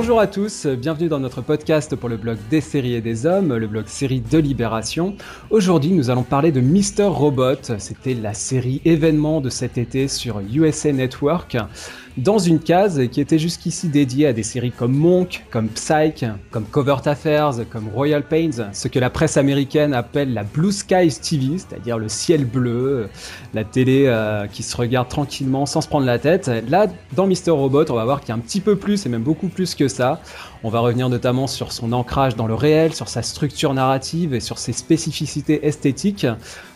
Bonjour à tous, bienvenue dans notre podcast pour le blog des séries et des hommes, le blog série de Libération. Aujourd'hui, nous allons parler de Mister Robot. C'était la série événement de cet été sur USA Network dans une case qui était jusqu'ici dédiée à des séries comme Monk, comme Psych, comme Covert Affairs, comme Royal Pains, ce que la presse américaine appelle la Blue Skies TV, c'est-à-dire le ciel bleu, la télé euh, qui se regarde tranquillement sans se prendre la tête. Là, dans Mister Robot, on va voir qu'il y a un petit peu plus et même beaucoup plus que ça. On va revenir notamment sur son ancrage dans le réel, sur sa structure narrative et sur ses spécificités esthétiques.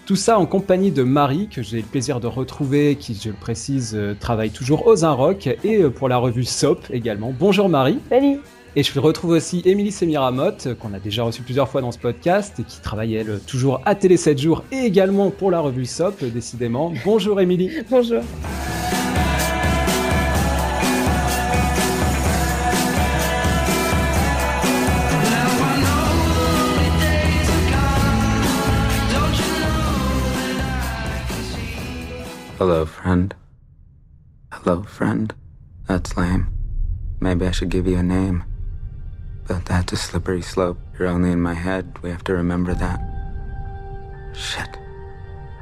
Tout ça en compagnie de Marie, que j'ai le plaisir de retrouver, qui, je le précise, euh, travaille toujours aux Rock, et euh, pour la revue SOP également. Bonjour Marie. Salut. Et je retrouve aussi Émilie Semiramotte, qu'on a déjà reçu plusieurs fois dans ce podcast, et qui travaille, elle, toujours à Télé 7 jours, et également pour la revue SOP, décidément. Bonjour Émilie. Bonjour. Hello, friend. Hello, friend. That's lame. Maybe I should give you a name. But that's a slippery slope. You're only in my head. We have to remember that. Shit.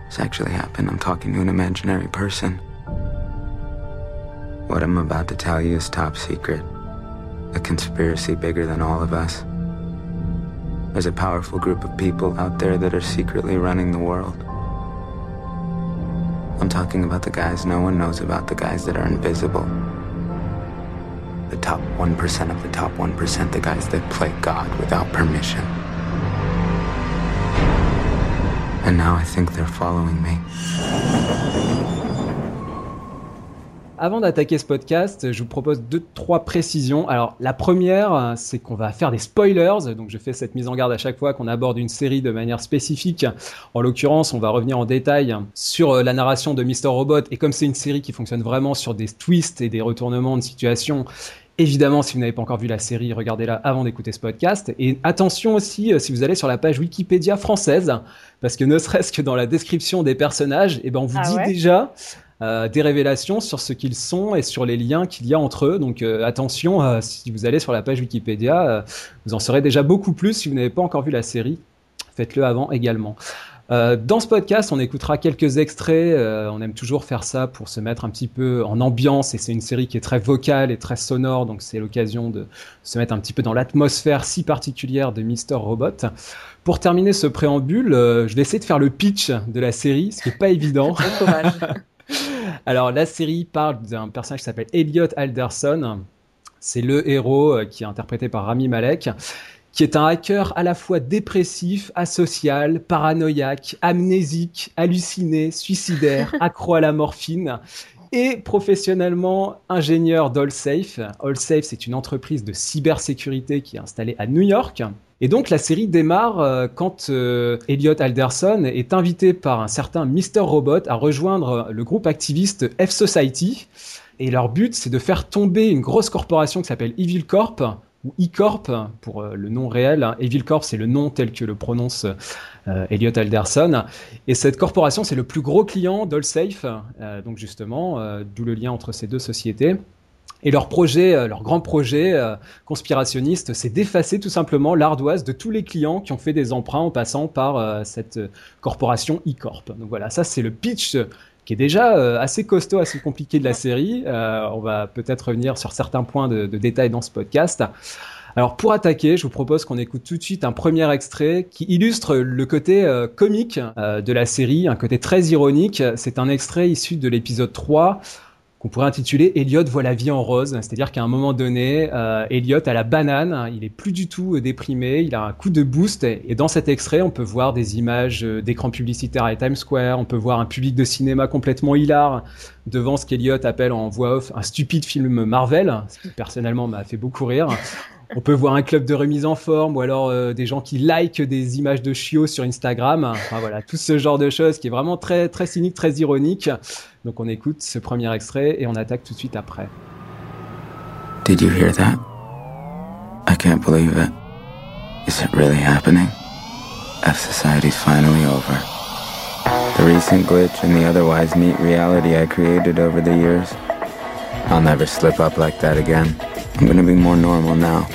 This actually happened. I'm talking to an imaginary person. What I'm about to tell you is top secret. A conspiracy bigger than all of us. There's a powerful group of people out there that are secretly running the world. I'm talking about the guys no one knows about, the guys that are invisible. The top 1% of the top 1%, the guys that play God without permission. And now I think they're following me. Avant d'attaquer ce podcast, je vous propose deux, trois précisions. Alors, la première, c'est qu'on va faire des spoilers. Donc, je fais cette mise en garde à chaque fois qu'on aborde une série de manière spécifique. En l'occurrence, on va revenir en détail sur euh, la narration de Mr. Robot. Et comme c'est une série qui fonctionne vraiment sur des twists et des retournements de situation, Évidemment, si vous n'avez pas encore vu la série, regardez-la avant d'écouter ce podcast. Et attention aussi, euh, si vous allez sur la page Wikipédia française, parce que ne serait-ce que dans la description des personnages, eh ben on vous Ah dit ouais déjà euh, des révélations sur ce qu'ils sont et sur les liens qu'il y a entre eux. Donc euh, attention, euh, si vous allez sur la page Wikipédia, euh, vous en saurez déjà beaucoup plus si vous n'avez pas encore vu la série. Faites-le avant également. Euh, dans ce podcast, on écoutera quelques extraits. euh, on aime toujours faire ça pour se mettre un petit peu en ambiance. Et c'est une série qui est très vocale et très sonore, donc c'est l'occasion de se mettre un petit peu dans l'atmosphère si particulière de Mister Robot. Pour terminer ce préambule, je vais essayer de faire le pitch de la série, ce qui est pas évident. Alors la série parle d'un personnage qui s'appelle Elliot Alderson. C'est le héros euh, qui est interprété par Rami Malek, qui est un hacker à la fois dépressif, asocial, paranoïaque, amnésique, halluciné, suicidaire, accro à la morphine et professionnellement ingénieur d'AllSafe. AllSafe, c'est une entreprise de cybersécurité qui est installée à New York. Et donc la série démarre euh, quand euh, Elliot Alderson est invité par un certain Mr. Robot à rejoindre le groupe activiste F-Society. Et leur but, c'est de faire tomber une grosse corporation qui s'appelle Evil Corp, ou E-Corp pour euh, le nom réel. hein. Evil Corp, c'est le nom tel que le prononce euh, Elliot Alderson. Et cette corporation, c'est le plus gros client d'AllSafe, euh, donc justement, euh, d'où le lien entre ces deux sociétés. Et leur projet, euh, leur grand projet euh, conspirationniste, c'est d'effacer tout simplement l'ardoise de tous les clients qui ont fait des emprunts en passant par euh, cette euh, corporation E-Corp. Donc voilà, ça c'est le pitch euh, qui est déjà euh, assez costaud, assez compliqué de la série. Euh, on va peut-être revenir sur certains points de, de détail dans ce podcast. Alors pour attaquer, je vous propose qu'on écoute tout de suite un premier extrait qui illustre le côté euh, comique euh, de la série, un côté très ironique. C'est un extrait issu de l'épisode 3 qu'on pourrait intituler Elliot voit la vie en rose. C'est-à-dire qu'à un moment donné, euh, Elliot a la banane, il est plus du tout euh, déprimé, il a un coup de boost. Et dans cet extrait, on peut voir des images euh, d'écran publicitaire à Times Square, on peut voir un public de cinéma complètement hilar devant ce qu'Elliot appelle en voix off un stupide film Marvel, ce qui personnellement m'a fait beaucoup rire. On peut voir un club de remise en forme ou alors euh, des gens qui like des images de chiots sur Instagram. Enfin voilà, tout ce genre de choses qui est vraiment très très cynique, très ironique. Donc on écoute ce premier extrait et on attaque tout de suite après. Did you hear that? I can't believe it. Is it really happening? F Society's finally over. The recent glitch and the otherwise neat reality I created over the years. I'll never slip up like that again. I'm gonna be more normal now.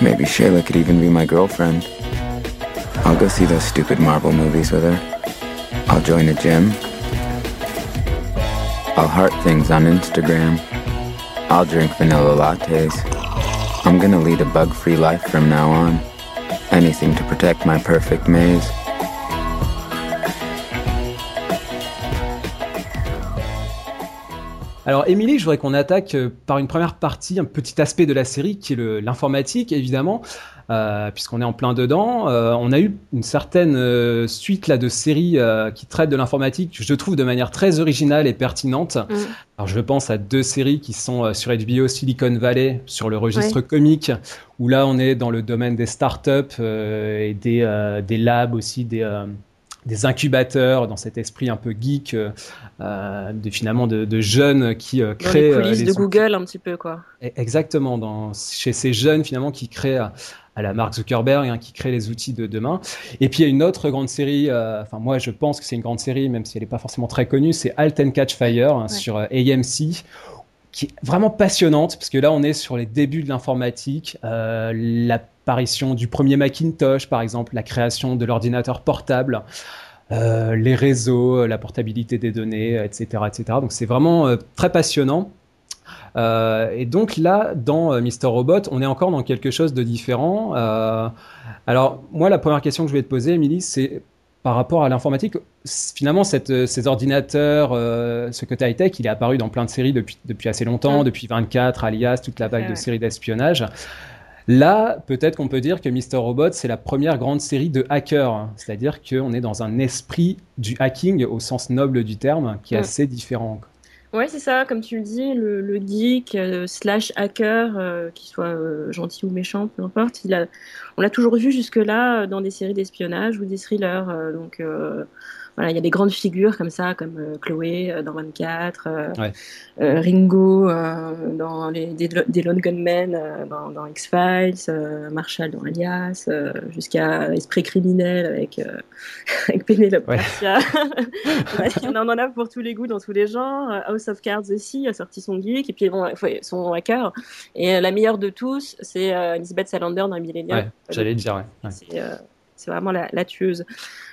Maybe Shayla could even be my girlfriend. I'll go see those stupid Marvel movies with her. I'll join a gym. I'll heart things on Instagram. I'll drink vanilla lattes. I'm gonna lead a bug free life from now on. Anything to protect my perfect maze. Alors, Émilie, je voudrais qu'on attaque euh, par une première partie, un petit aspect de la série qui est l'informatique, évidemment, euh, puisqu'on est en plein dedans. Euh, on a eu une certaine euh, suite là de séries qui traitent de l'informatique, je trouve de manière très originale et pertinente. Mm. Alors, je pense à deux séries qui sont sur HBO Silicon Valley, sur le registre ouais. comique, où là, on est dans le domaine des startups et des, des labs aussi, des des incubateurs dans cet esprit un peu geek euh, de finalement de, de, jeunes qui euh, créent dans les coulisses euh, les de Google un petit peu quoi. Exactement. Dans chez ces jeunes finalement qui créent à la Mark Zuckerberg hein, qui crée les outils de demain. Et puis il y a une autre grande série enfin moi je pense que c'est une grande série même si elle n'est pas forcément très connue c'est Halt and Catch Fire hein, ouais. sur AMC qui est vraiment passionnante parce que là on est sur les débuts de l'informatique, euh, l'apparition du premier Macintosh par exemple, la création de l'ordinateur portable, euh, les réseaux, la portabilité des données, etc., etc. Donc c'est vraiment euh, très passionnant. Euh, et donc là, dans euh, Mister Robot, on est encore dans quelque chose de différent. Euh, alors moi, la première question que je vais te poser, Émilie, c'est par rapport à l'informatique, finalement, cette, ces ordinateurs, euh, ce côté high-tech, il est apparu dans plein de séries depuis, depuis assez longtemps, depuis 24, Alias, toute la vague de séries d'espionnage. Là, peut-être qu'on peut dire que Mister Robot, c'est la première grande série de hackers, c'est-à-dire qu'on est dans un esprit du hacking au sens noble du terme, qui est mmh. assez différent. Ouais, c'est ça, comme tu le dis, le, le geek euh, slash hacker, euh, qu'il soit euh, gentil ou méchant, peu importe, il a, on l'a toujours vu jusque-là dans des séries d'espionnage ou des thrillers. Euh, donc euh, voilà, il y a des grandes figures comme ça, comme euh, Chloé dans 24, ouais. Ringo dans les, des, des Lone Gunmen dans, dans X-Files, Marshall dans Alias, jusqu'à Esprit criminel avec, avec Penelope ouais. On en a pour tous les goûts, dans tous les genres. House of Cards aussi a sorti son geek, et puis bon, son hacker. Et la meilleure de tous, c'est Elizabeth Salander dans Millennium. Ouais, J'allais dire, ouais. C'est euh, vraiment la, la tueuse.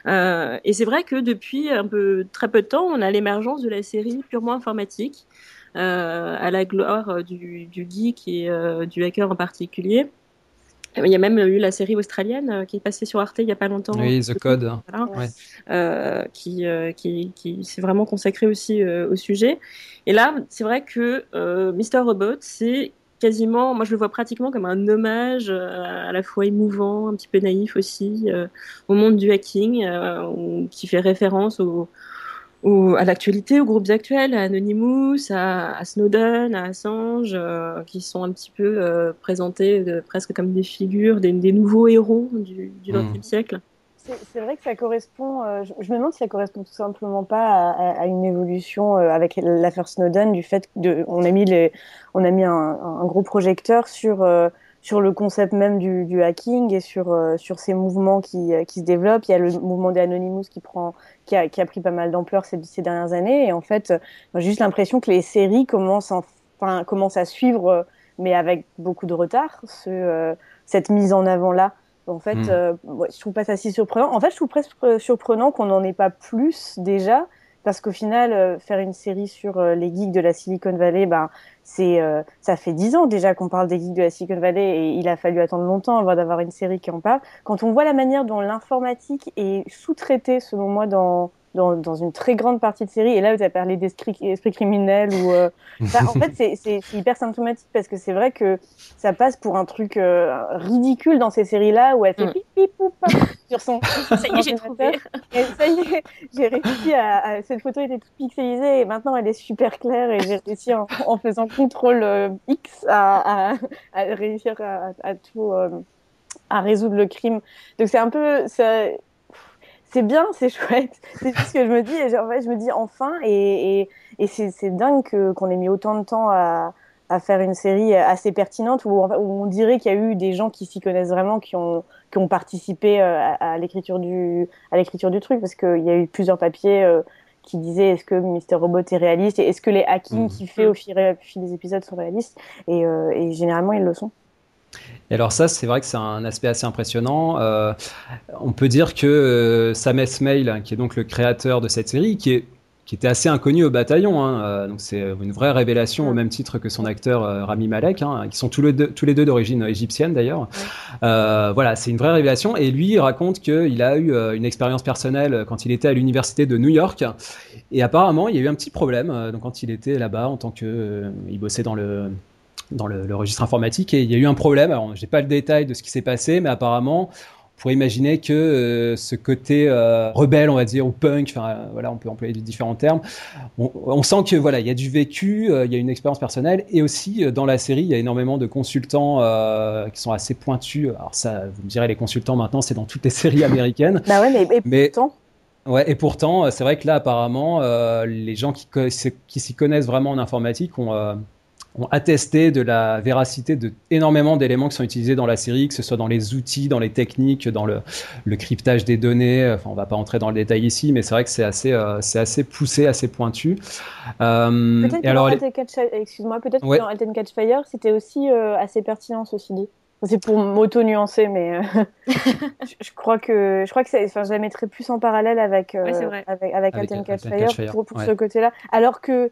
Euh, et c'est vrai que depuis un peu très peu de temps, on a l'émergence de la série purement informatique, euh, à la gloire du, du geek et euh, du hacker en particulier. Il y a même eu la série australienne qui est passée sur Arte il n'y a pas longtemps. Oui, The Code. Voilà, ouais. euh, qui, euh, qui, qui s'est vraiment consacré aussi euh, au sujet. Et là, c'est vrai que euh, Mister Robot, c'est quasiment, moi je le vois pratiquement comme un hommage euh, à la fois émouvant, un petit peu naïf aussi, euh, au monde du hacking, euh, qui fait référence au, au, à l'actualité, aux groupes actuels, à Anonymous, à, à Snowden, à Assange, euh, qui sont un petit peu euh, présentés presque comme des figures, des, des nouveaux héros du XXe mmh. siècle. C'est vrai que ça correspond. Euh, je, me demande si ça correspond tout simplement pas à, à une évolution euh, avec l'affaire Snowden, du fait de, on a mis les, on a mis un, un gros projecteur sur euh, sur le concept même du, du hacking et sur sur ces mouvements qui qui se développent. Il y a le mouvement des Anonymous qui prend, qui a qui a pris pas mal d'ampleur ces, ces dernières années. Et en fait, j'ai juste l'impression que les séries commencent enfin commencent à suivre, mais avec beaucoup de retard, ce cette mise en avant là. En fait, mmh. euh, ouais, je trouve pas ça si surprenant. En fait, je trouve presque surprenant qu'on n'en ait pas plus déjà, parce qu'au final, euh, faire une série sur euh, les geeks de la Silicon Valley, ben, c'est, euh, ça fait dix ans déjà qu'on parle des geeks de la Silicon Valley et il a fallu attendre longtemps avant d'avoir une série qui en parle. Quand on voit la manière dont l'informatique est sous-traitée, selon moi, dans dans, dans, une très grande partie de série. Et là, tu as parlé d'esprit criminel ou. Euh... En fait, c'est hyper symptomatique parce que c'est vrai que ça passe pour un truc euh, ridicule dans ces séries-là où elle fait mm. pip pip poup sur son. ça y est, j'ai trouvé. Et ça y est, j'ai réussi à, à, Cette photo était toute pixelisée et maintenant elle est super claire et j'ai réussi en, en, faisant contrôle euh, X à, à, à réussir à, à tout. Euh, à résoudre le crime. Donc c'est un peu, ça, c'est bien, c'est chouette. C'est tout ce que je me dis. Et en fait, je me dis enfin. Et, et, et c'est dingue qu'on ait mis autant de temps à, à, faire une série assez pertinente où, où on dirait qu'il y a eu des gens qui s'y connaissent vraiment, qui ont, qui ont participé euh, à, à l'écriture du, à l'écriture du truc, parce qu'il y a eu plusieurs papiers. Euh, qui disait est-ce que Mister Robot est réaliste et est-ce que les hackings Mhm. qu'il fait au fil, au fil des épisodes sont réalistes? Et, euh, et généralement ils le sont. Et alors ça, c'est vrai que c'est un aspect assez impressionnant. Euh, on peut dire que euh, Sam Esmail, qui est donc le créateur de cette série, qui est qui était assez inconnu au bataillon, hein, euh, donc c'est une vraie révélation au même titre que son acteur euh, Rami Malek, hein, qui sont tous les deux, tous les deux d'origine égyptienne d'ailleurs. Voilà, c'est une vraie révélation. Et lui, il raconte qu'il a eu une expérience personnelle quand il était à l'université de New York. Et apparemment, il y a eu un petit problème donc quand il était là-bas en tant que, il bossait dans le dans le, le registre informatique et il y a eu un problème. Alors, j'ai pas le détail de ce qui s'est passé, mais apparemment, on pourrait imaginer que euh, ce côté euh, rebelle, on va dire, ou punk, enfin euh, voilà, on peut employer différents termes. On, on sent que voilà, il y a du vécu, il y a une expérience personnelle, et aussi dans la série, il y a énormément de consultants qui sont assez pointus. Alors ça, vous me direz, les consultants maintenant, c'est dans toutes les séries américaines. Bah ouais, mais, et Mais- pourtant, Ouais, et pourtant, c'est vrai que là, apparemment, euh, les gens qui, co- qui s'y connaissent vraiment en informatique ont, euh, ont attesté de la véracité de énormément d'éléments qui sont utilisés dans la série, que ce soit dans les outils, dans les techniques, dans le, le cryptage des données. Enfin, on va pas entrer dans le détail ici, mais c'est vrai que c'est assez, euh, c'est assez poussé, assez pointu. Euh, peut-être et que alors, dans les- Alten Catch, excuse-moi, peut-être Ouais. que dans Alten Catch Fire, c'était aussi euh, assez pertinent ceci dit. C'est pour m'auto-nuancer, mais euh, je, crois que je crois que c'est- enfin, je la mettrais plus en parallèle avec euh, Ouais, avec, avec, Avec Alten Catch Fire, Catch Fire, pour, pour ouais. ce côté-là. Alors que euh,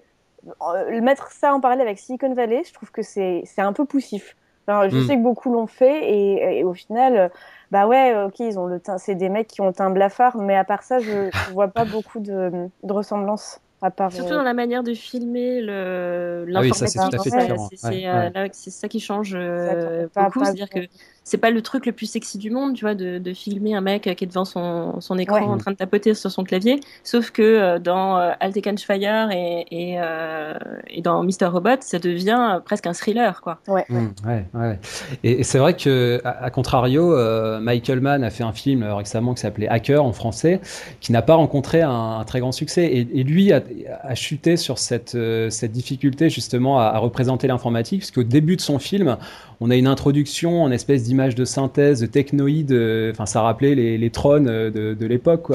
mettre ça en parallèle avec Silicon Valley, je trouve que c'est c'est un peu poussif. Enfin, je Mm. sais que beaucoup l'ont fait et, et au final, euh, bah ouais, ok, ils ont le teint, c'est des mecs qui ont le teint blafard, mais à part ça, je, je vois pas beaucoup de, de ressemblances. À part, Surtout euh, dans la manière de filmer le Ah oui, ça, c'est l'informatique. tout à fait différent. C'est Ouais, euh, ouais. ça qui change euh, beaucoup. C'est-à-dire que c'est pas le truc le plus sexy du monde, tu vois, de, de filmer un mec qui est devant son, son écran Ouais. en train de tapoter sur son clavier. Sauf que euh, dans euh, Fire et, et, euh, et dans Mr. Robot, ça devient presque un thriller, quoi. ouais. Mm, ouais, ouais. Et, et c'est vrai que, à, à contrario, euh, Michael Mann a fait un film euh, récemment qui s'appelait Hacker en français, qui n'a pas rencontré un, un très grand succès. Et, et lui a, a chuté sur cette, euh, cette difficulté justement à, à représenter l'informatique, parce qu'au début de son film, on a une introduction en espèce d'image de synthèse, de technoïde. euh, Enfin, ça rappelait les, les trônes euh, de, de l'époque.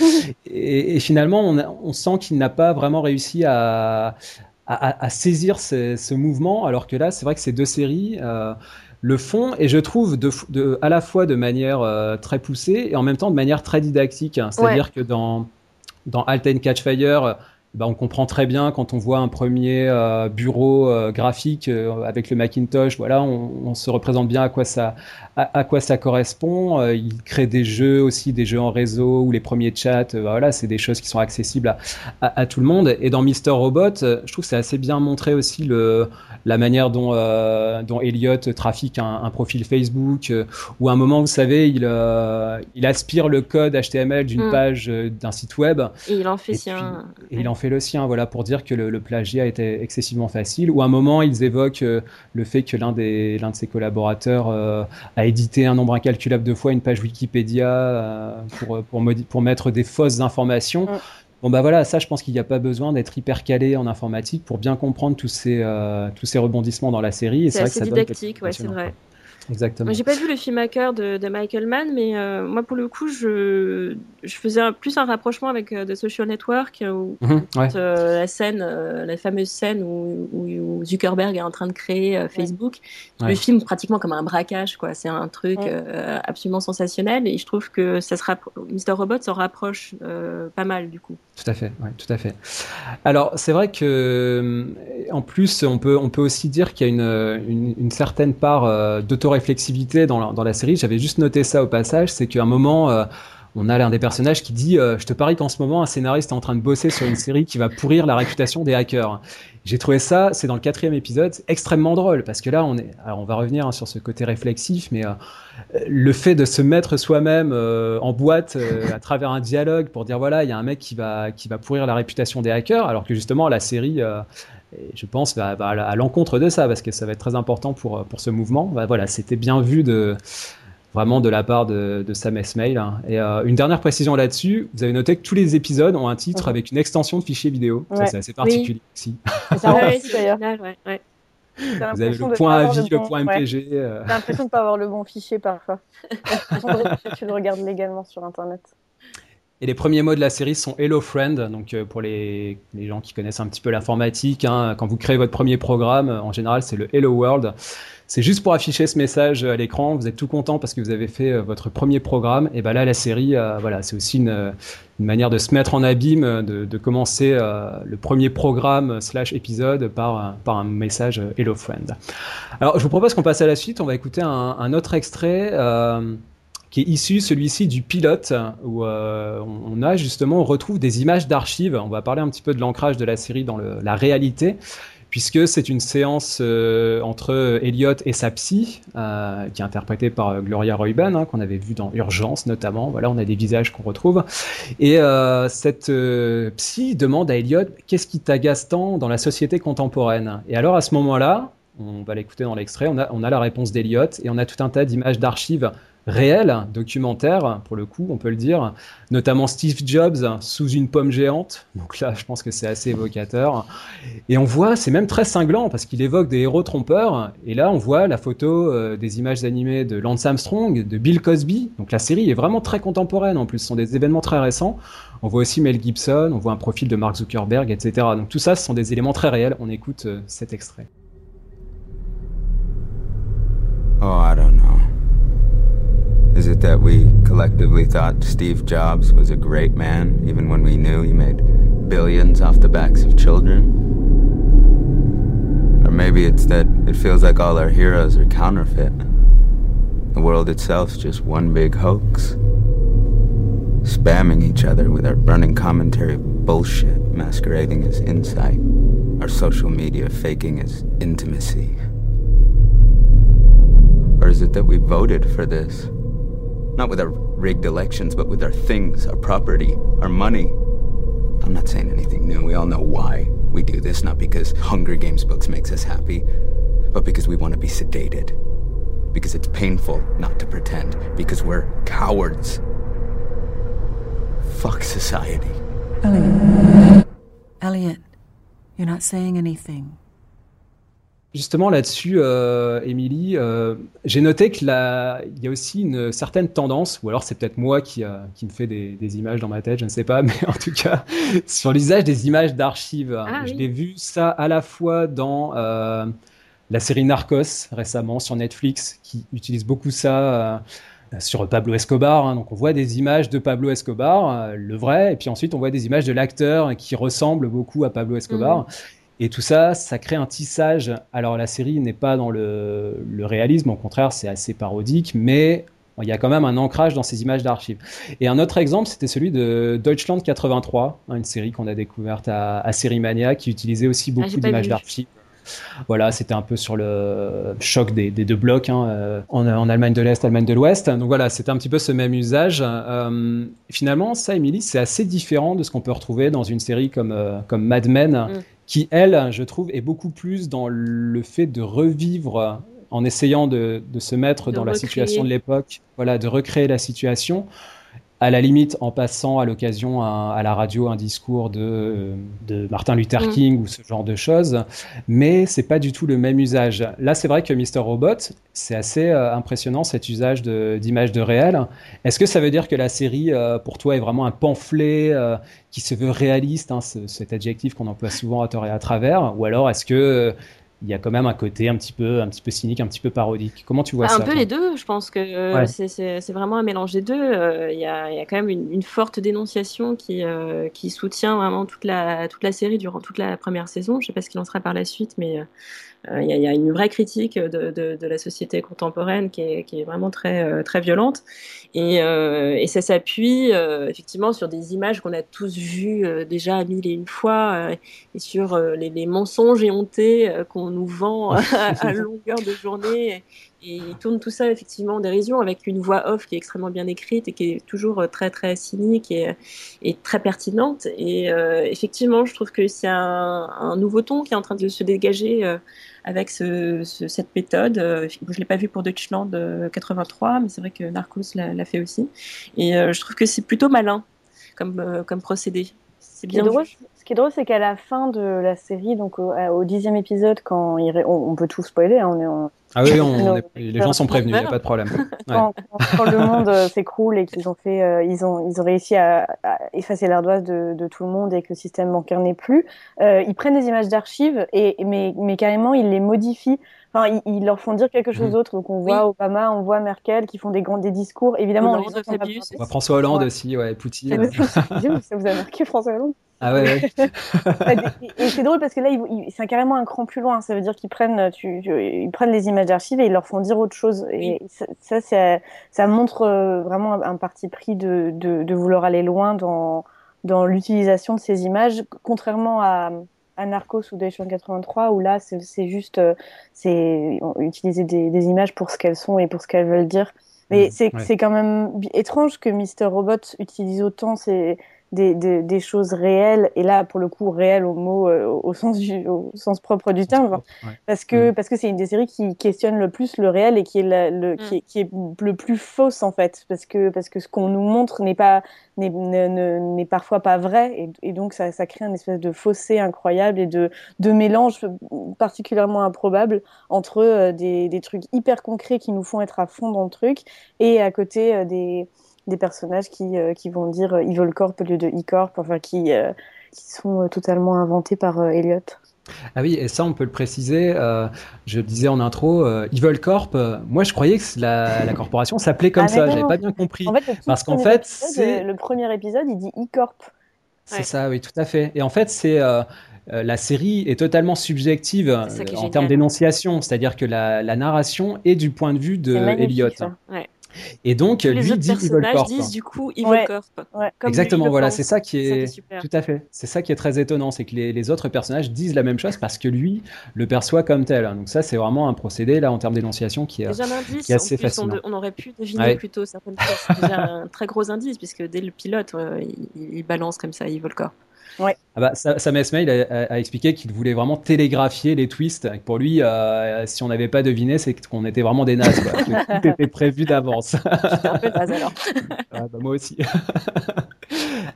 et, et finalement, on, a- on sent qu'il n'a pas vraiment réussi à, à, à saisir ce, ce mouvement, alors que là, c'est vrai que ces deux séries euh, le font, et je trouve de, de, à la fois de manière euh, très poussée et en même temps de manière très didactique. hein. C'est-à-dire que dans, dans Alten Catch Fire, euh, bah, on comprend très bien quand on voit un premier euh, bureau euh, graphique euh, avec le Macintosh, voilà, on, on se représente bien à quoi ça, à, à quoi ça correspond. Il crée des jeux aussi, des jeux en réseau ou les premiers chats. euh, voilà, c'est des choses qui sont accessibles à, à, à tout le monde. Et dans Mister Robot, je trouve que c'est assez bien montré aussi le, la manière dont, dont Elliot trafique un, un profil Facebook, où à un moment, vous savez, il, il aspire le code HTML d'une Mm. page d'un site web Et il en fait Et sien. et il en fait le sien, voilà, pour dire que le, le plagiat était excessivement facile. Ou à un moment, ils évoquent euh, le fait que l'un de ses collaborateurs euh, a édité un nombre incalculable de fois une page Wikipédia euh, pour pour, pour mettre des fausses informations. Mm. Bon bah voilà, ça je pense qu'il n'y a pas besoin d'être hyper calé en informatique pour bien comprendre tous ces tous ces rebondissements dans la série. C'est vrai que assez didactique, ouais, c'est vrai. Exactement. Moi, j'ai pas vu le film Hacker de, de Michael Mann, mais euh, moi, pour le coup, je, je faisais un- plus un rapprochement avec euh, The Social Network, euh, où Mhm, ouais. euh, la scène, euh, la fameuse scène où, où- où Zuckerberg est en train de créer euh, Facebook. Ouais. Le film pratiquement comme un braquage, quoi. C'est un truc Ouais. euh, absolument sensationnel, et je trouve que ça se Mr. Robot s'en rapproche euh, pas mal, du coup. Tout à fait, ouais, tout à fait. Alors, c'est vrai que, en plus, on peut, on peut aussi dire qu'il y a une, une, une certaine part euh, d'autoréflexivité dans la, série. J'avais juste noté ça au passage, c'est qu'à un moment, euh, on a l'un des personnages qui dit euh, Je te parie qu'en ce moment, un scénariste est en train de bosser sur une série qui va pourrir la réputation des hackers. J'ai trouvé ça, c'est dans le quatrième épisode, extrêmement drôle parce que là, on va revenir hein, sur ce côté réflexif, mais euh, le fait de se mettre soi-même en boîte à travers un dialogue pour dire voilà, il y a un mec qui va, pourrir la réputation des hackers, alors que justement la série, et je pense, va, va à l'encontre de ça parce que ça va être très important pour, pour ce mouvement. Bah, voilà, c'était bien vu de vraiment de la part de, de Sam Esmail. hein. Et euh, une dernière précision là-dessus, vous avez noté que tous les épisodes ont un titre Mhm. avec une extension de fichier vidéo. Ça, c'est assez particulier aussi. Ça Ouais, aussi, d'ailleurs. Vous avez l'impression le de point pas à avoir vie, le bon- point ouais. MPG. euh, T'as l'impression de pas avoir le bon fichier parfois. Tu le regardes légalement sur Internet. Et les premiers mots de la série sont Hello Friend. Donc pour les, les, gens qui connaissent un petit peu l'informatique, hein, quand vous créez votre premier programme, en général c'est le Hello World. C'est juste pour afficher ce message à l'écran. Vous êtes tout content parce que vous avez fait votre premier programme. Et ben là, la série, voilà, c'est aussi une, manière de se mettre en abîme, de, commencer le premier programme slash épisode par, par un message Hello Friend. Alors, je vous propose qu'on passe à la suite. On va écouter un autre extrait. Qui est issu celui-ci du pilote où euh, on a justement on retrouve des images d'archives. On va parler un petit peu de l'ancrage de la série dans la réalité puisque c'est une séance euh, entre Elliot et sa psy, euh, qui est interprétée par Gloria Royban, hein, qu'on avait vu dans Urgence notamment. Voilà, on a des visages qu'on retrouve. Et cette psy demande à Elliot qu'est-ce qui t'agace tant dans la société contemporaine? Et alors à ce moment-là, on va l'écouter dans l'extrait, on a, on a la réponse d'Elliot et on a tout un tas d'images d'archives réel, documentaire, pour le coup, on peut le dire, notamment Steve Jobs sous une pomme géante. Donc là, je pense que c'est assez évocateur. Et on voit, c'est même très cinglant parce qu'il évoque des héros trompeurs. Et là, on voit la photo euh, des images animées de Lance Armstrong, de Bill Cosby. Donc la série est vraiment très contemporaine. En plus, ce sont des événements très récents. On voit aussi Mel Gibson, on voit un profil de Mark Zuckerberg, etc. Donc tout ça, ce sont des éléments très réels. On écoute euh, cet extrait. Oh, I don't know. It that we collectively thought Steve Jobs was a great man, even when we knew he made billions off the backs of children? Or maybe it's that it feels like all our heroes are counterfeit. The world itself's just one big hoax. Spamming each other with our burning commentary bullshit masquerading as insight. Our social media faking as intimacy. Or is it that we voted for this? Not with our rigged elections, but with our things, our property, our money. I'm not saying anything new. We all know why we do this, not because Hunger Games books makes us happy, but because we want to be sedated. Because it's painful not to pretend. Because we're cowards. Fuck society. Elliot. Elliot, you're not saying anything. Justement là-dessus, euh, Émilie, euh, j'ai noté qu'il y a aussi une certaine tendance, ou alors c'est peut-être moi qui, euh, qui me fait des, des, images dans ma tête, je ne sais pas, mais en tout cas, sur l'usage des images d'archives. Ah, je oui. l'ai vu ça à la fois dans la série Narcos récemment sur Netflix, qui utilise beaucoup ça. euh, sur Pablo Escobar, hein. donc on voit des images de Pablo Escobar, euh, le vrai, et puis ensuite on voit des images de l'acteur qui ressemble beaucoup à Pablo Escobar. Mhm. Et tout ça, ça crée un tissage. Alors la série n'est pas dans le, le réalisme, au contraire, c'est assez parodique, mais il y a quand même un ancrage dans ces images d'archives. Et un autre exemple, c'était celui de Deutschland 83, hein, une série qu'on a découverte à, à Série Mania, qui utilisait aussi beaucoup Ah, pas d'images d'archives. Voilà, c'était un peu sur le choc des, des deux blocs hein, euh, en, en Allemagne de l'Est, Allemagne de l'Ouest. Donc voilà, c'était un petit peu ce même usage. Euh, finalement, ça, Émilie, c'est assez différent de ce qu'on peut retrouver dans une série comme, euh, comme Mad Men, Mm. qui, elle, je trouve, est beaucoup plus dans le fait de revivre en essayant de, de se mettre De dans la situation de l'époque, voilà, de recréer la situation. À la limite, en passant à l'occasion à, à la radio un discours de, de Martin Luther Mm. King ou ce genre de choses, mais c'est pas du tout le même usage. Là, c'est vrai que Mr. Robot, c'est assez euh, impressionnant cet usage d'images de, réel. Est-ce que ça veut dire que la série, euh, pour toi, est vraiment un pamphlet euh, qui se veut réaliste, hein, ce- cet adjectif qu'on emploie souvent à tort et à travers, ou alors est-ce que euh, il y a quand même un côté un petit peu, un petit peu cynique, un petit peu parodique Comment tu vois Bah, ça un peu les deux, je pense que euh, Ouais. c'est- vraiment un mélange des deux. Euh, Il y, a, il y a quand même une, une forte dénonciation qui, euh, qui soutient vraiment toute la, toute la série durant toute la première saison. Je sais pas ce qu'il en sera par la suite, mais il y, y a une vraie critique de, de, de la société contemporaine qui est, qui est vraiment très, euh, très violente. Et, euh, et ça s'appuie euh, effectivement sur des images qu'on a tous vues euh, déjà mille et une fois euh, et sur euh, les, les mensonges éhontés euh, qu'on nous vend à, à longueur de journée. Et il tourne tout ça effectivement en dérision avec une voix off qui est extrêmement bien écrite et qui est toujours euh, très très cynique et, et très pertinente. Et euh, effectivement, je trouve que c'est un, un nouveau ton qui est en train de se dégager euh, avec ce, ce- cette méthode. Euh, Je l'ai pas vu pour Deutschland euh, 83, mais c'est vrai que Narcos l'a fait aussi. Et euh, je trouve que c'est plutôt malin comme, euh, comme procédé. C'est bien vu. Ce qui est drôle, c'est qu'à la fin de la série, donc au, dixième épisode, quand il, on, peut tout spoiler, hein, on est en, ah oui, les gens sont prévenus, il n'y a pas de problème. Quand, le monde euh, s'écroule et qu'ils ont fait, euh, ils ont, ils ont réussi à, effacer l'ardoise de, de, tout le monde et que le système bancaire n'est plus, euh, ils prennent des images d'archives et mais, mais carrément ils les modifient. Enfin, ils, leur font dire quelque chose mhm. d'autre. Donc on voit Obama, on voit Merkel qui font des grands des discours. Évidemment, on, on voit François Hollande aussi, ouais, Poutine. ça vous a marqué François Hollande? Ah ouais, et c'est drôle parce que là, c'est carrément un cran plus loin. Ça veut dire qu'ils prennent, tu, ils prennent les images d'archives et ils leur font dire autre chose. Et ça, ça, ça, montre euh, vraiment un parti pris de, de, de vouloir aller loin dans, dans l'utilisation de ces images, contrairement à, à Narcos ou Dayton 83, où là, c'est juste, euh, c'est utiliser des, des, images pour ce qu'elles sont et pour ce qu'elles veulent dire. Mais mmh, c'est quand même étrange que Mr. Robot utilise autant ces des, des, choses réelles et là pour le coup réelles au mot euh, au sens du, au sens propre du terme parce que mm. parce que c'est une des séries qui questionne le plus le réel et qui est le mm. qui, est, qui, est, le plus fausse en fait parce que parce que ce qu'on nous montre n'est pas n'est parfois pas vrai et, et donc ça, ça crée un espèce de fossé incroyable et de de mélange particulièrement improbable entre euh, des, des trucs hyper concrets qui nous font être à fond dans le truc et à côté euh, des des personnages qui, euh, qui vont dire Evil Corp au lieu de E-Corp, enfin qui, euh, qui sont euh, totalement inventés par Elliot. Ah oui, et ça on peut le préciser. je disais en intro, Evil Corp. moi, je croyais que la, la corporation s'appelait comme ah, ça. J'avais pas bien compris. Parce qu'en fait, c'est le premier épisode, il dit E-Corp. C'est ça, oui, tout à fait. Et en fait, c'est la série est totalement subjective en termes d'énonciation, c'est-à-dire que la, la, narration est du point de vue de Elliot. Ouais. Et donc, les lui autres dit personnages disent du coup Evil Corp. Exactement, voilà, c'est ça qui est, tout à fait. C'est ça qui est très étonnant, c'est que les, les, autres personnages disent la même chose parce que lui le perçoit comme tel. Donc ça, c'est vraiment un procédé là en termes d'énonciation qui, est, qui est assez facile. On, aurait pu deviner plutôt certaines choses. C'est déjà un très gros indice puisque dès le pilote, euh, il, balance comme ça Evil Corp. Ouais. Ah bah, Sam Esmail a, a, expliqué qu'il voulait vraiment télégraphier les twists. Pour lui, euh, si on n'avait pas deviné, c'est qu'on était vraiment des nazes. Quoi. tout était prévu d'avance. un peu naze alors. Ah bah, moi aussi.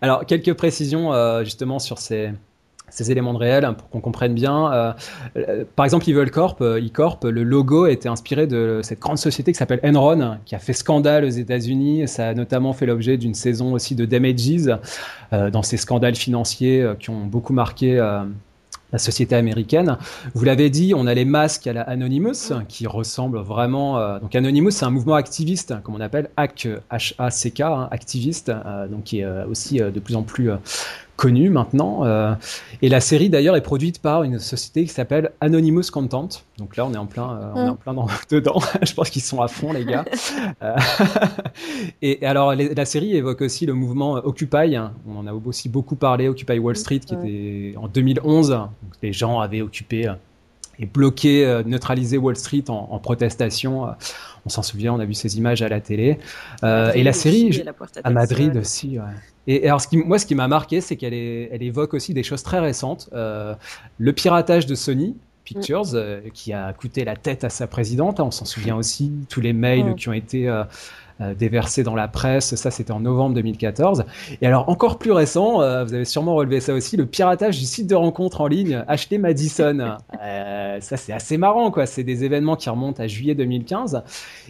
alors, quelques précisions euh, justement sur ces, ces éléments de réel hein, pour qu'on comprenne bien. Euh, euh, par exemple, Evil Corp, euh, E-Corp, le logo était inspiré de cette grande société qui s'appelle Enron, qui a fait scandale aux États-Unis. Ça a notamment fait l'objet d'une saison aussi de Damages dans ces scandales financiers qui ont beaucoup marqué la société américaine. Vous l'avez dit, on a les masques à la Anonymous qui ressemblent vraiment. donc Anonymous, c'est un mouvement activiste, comme on appelle HAC, H-A-C-K, hein, activiste, donc qui est aussi de plus en plus connu maintenant. Euh, et la série d'ailleurs est produite par une société qui s'appelle Anonymous Content. Donc là, on est en plein, euh, on est en mm. plein dedans. Je pense qu'ils sont à fond, les gars. Euh, et, alors, la série évoque aussi le mouvement Occupy. On en a aussi beaucoup parlé, Occupy Wall Street, qui était en 2011. les gens avaient occupé et bloqué, neutralisé Wall Street en, protestation. On s'en souvient, on a vu ces images à la télé. et la série, à Madrid aussi. Ouais. Et, alors, ce qui, moi, ce qui m'a marqué, c'est qu'elle elle évoque aussi des choses très récentes. Euh, le piratage de Sony Pictures, mm. euh, qui a coûté la tête à sa présidente. Hein, on s'en souvient aussi, tous les mails mm. qui ont été euh, déversé dans la presse. Ça, c'était en novembre 2014. Et alors, encore plus récent, euh, vous avez sûrement relevé ça aussi, le piratage du site de rencontre en ligne Acheter Madison. Euh, ça, c'est assez marrant, quoi. C'est des événements qui remontent à juillet 2015.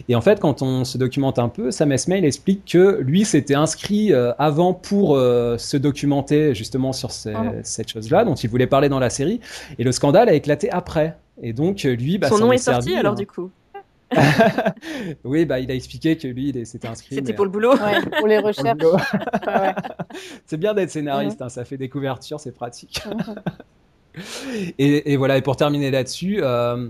Et en fait, quand on se documente un peu, Sam Esmail explique que lui s'était inscrit avant pour se documenter justement sur ah cette chose-là dont il voulait parler dans la série. Et le scandale a éclaté après. Et donc, lui, bah, son nom est, sorti alors, du coup? oui, bah, il a expliqué que lui, il s'était inscrit. C'était pour le boulot. pour les recherches. c'est bien d'être scénariste, hein, ça fait des couvertures, c'est pratique. et, et, voilà, et pour terminer là-dessus, euh,